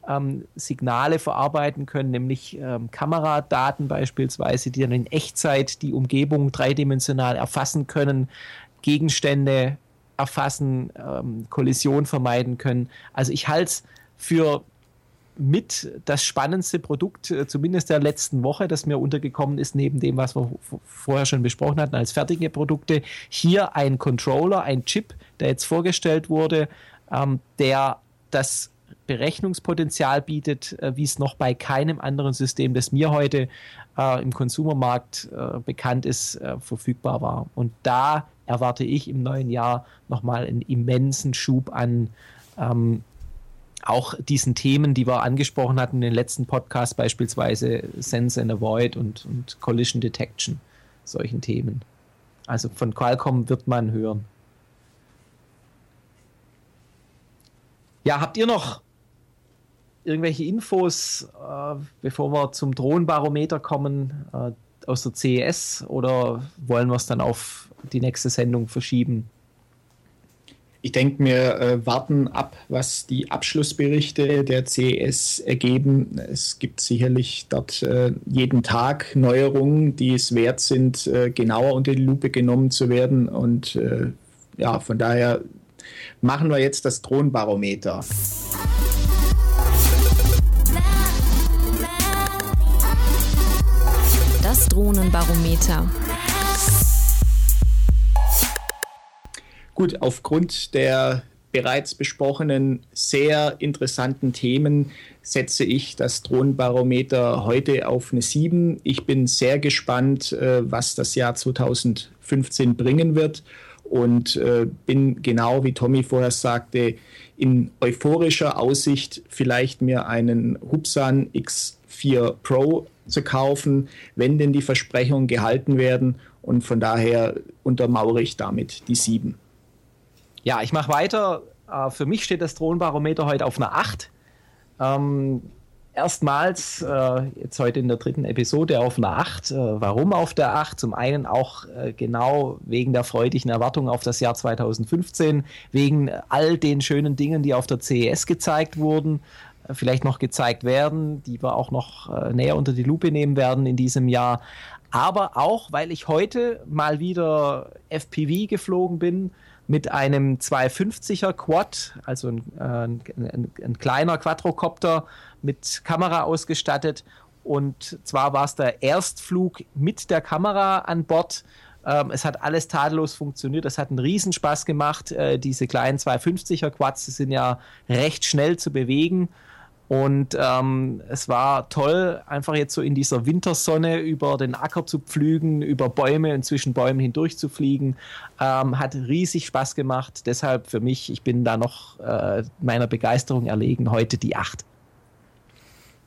ähm, Signale verarbeiten können, nämlich ähm, Kameradaten beispielsweise, die dann in Echtzeit die Umgebung dreidimensional erfassen können, Gegenstände erfassen, ähm, Kollision vermeiden können. Also ich halte es für mit das spannendste Produkt, äh, zumindest der letzten Woche, das mir untergekommen ist, neben dem, was wir vorher schon besprochen hatten als fertige Produkte. Hier ein Controller, ein Chip, der jetzt vorgestellt wurde, ähm, der das Berechnungspotenzial bietet, äh, wie es noch bei keinem anderen System, das mir heute äh, im Konsumermarkt äh, bekannt ist, äh, verfügbar war. Und da erwarte ich im neuen Jahr nochmal einen immensen Schub an ähm, auch diesen Themen, die wir angesprochen hatten in den letzten Podcasts, beispielsweise Sense and Avoid und, und Collision Detection, solchen Themen. Also von Qualcomm wird man hören. Ja, habt ihr noch irgendwelche Infos, äh, bevor wir zum Drohnenbarometer kommen, äh, aus der CES oder wollen wir es dann auf die nächste Sendung verschieben? Ich denke, wir äh, warten ab, was die Abschlussberichte der CES ergeben. Es gibt sicherlich dort äh, jeden Tag Neuerungen, die es wert sind, äh, genauer unter die Lupe genommen zu werden. Und äh, ja, von daher machen wir jetzt das Drohnenbarometer. Das Drohnenbarometer. Gut, aufgrund der bereits besprochenen sehr interessanten Themen setze ich das Drohnenbarometer heute auf eine 7. Ich bin sehr gespannt, äh, was das Jahr 2015 bringen wird und äh, bin genau wie Tommy vorher sagte, in euphorischer Aussicht vielleicht mir einen Hubsan X4 Pro zu kaufen, wenn denn die Versprechungen gehalten werden und von daher untermauere ich damit die 7. Ja, ich mache weiter. Äh, für mich steht das Drohnenbarometer heute auf einer 8. Ähm, erstmals, äh, jetzt heute in der dritten Episode, auf einer 8. Äh, warum auf der 8? Zum einen auch äh, genau wegen der freudigen Erwartung auf das Jahr 2015, wegen all den schönen Dingen, die auf der CES gezeigt wurden, äh, vielleicht noch gezeigt werden, die wir auch noch äh, näher unter die Lupe nehmen werden in diesem Jahr. Aber auch, weil ich heute mal wieder FPV geflogen bin mit einem 250er Quad, also ein, äh, ein, ein, ein kleiner Quadrocopter mit Kamera ausgestattet. Und zwar war es der Erstflug mit der Kamera an Bord. Ähm, es hat alles tadellos funktioniert. Es hat einen Riesenspaß gemacht. Äh, diese kleinen 250er Quads sind ja recht schnell zu bewegen. Und ähm, es war toll, einfach jetzt so in dieser Wintersonne über den Acker zu pflügen, über Bäume und zwischen Bäumen hindurch zu fliegen. Ähm, hat riesig Spaß gemacht. Deshalb für mich, ich bin da noch äh, meiner Begeisterung erlegen, heute die 8.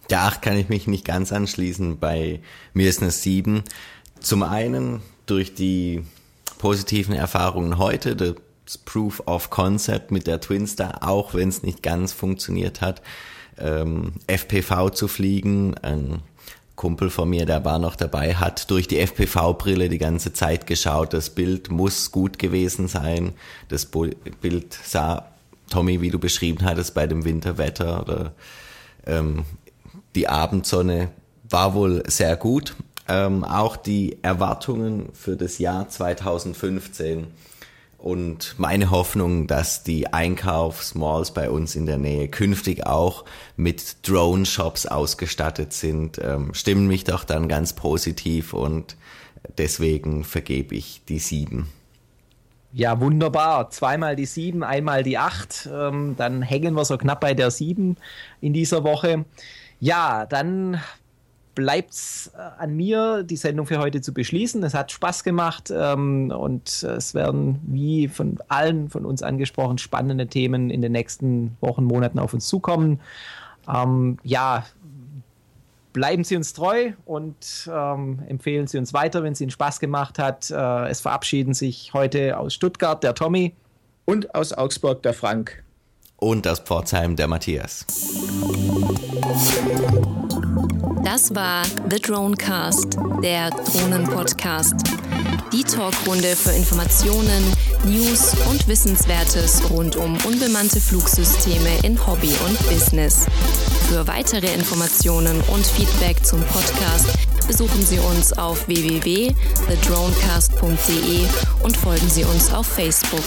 Der 8 kann ich mich nicht ganz anschließen. Bei mir ist eine 7. Zum einen durch die positiven Erfahrungen heute, das Proof of Concept mit der Twinstar, auch wenn es nicht ganz funktioniert hat ähm, FPV zu fliegen. Ein Kumpel von mir, der war noch dabei, hat durch die FPV-Brille die ganze Zeit geschaut. Das Bild muss gut gewesen sein. Das Bild sah Tommy, wie du beschrieben hattest, bei dem Winterwetter oder ähm, die Abendsonne war wohl sehr gut. Ähm, auch die Erwartungen für das Jahr 2015 und meine Hoffnung, dass die Einkaufsmalls bei uns in der Nähe künftig auch mit Drone-Shops ausgestattet sind, ähm, stimmen mich doch dann ganz positiv und deswegen vergebe ich die sieben. Ja, wunderbar. Zweimal die sieben, einmal die acht. Ähm, dann hängen wir so knapp bei der sieben in dieser Woche. Ja, dann bleibt es äh, an mir, die Sendung für heute zu beschließen. Es hat Spaß gemacht ähm, und es werden, wie von allen von uns angesprochen, spannende Themen in den nächsten Wochen, Monaten auf uns zukommen. Ähm, ja, bleiben Sie uns treu und ähm, empfehlen Sie uns weiter, wenn es Ihnen Spaß gemacht hat. Äh, es verabschieden sich heute aus Stuttgart der Tommy. Und aus Augsburg der Frank. Und aus Pforzheim der Matthias. Das war The Dronecast, der Drohnen-Podcast. Die Talkrunde für Informationen, News und Wissenswertes rund um unbemannte Flugsysteme in Hobby und Business. Für weitere Informationen und Feedback zum Podcast besuchen Sie uns auf www.thedronecast.de und folgen Sie uns auf Facebook.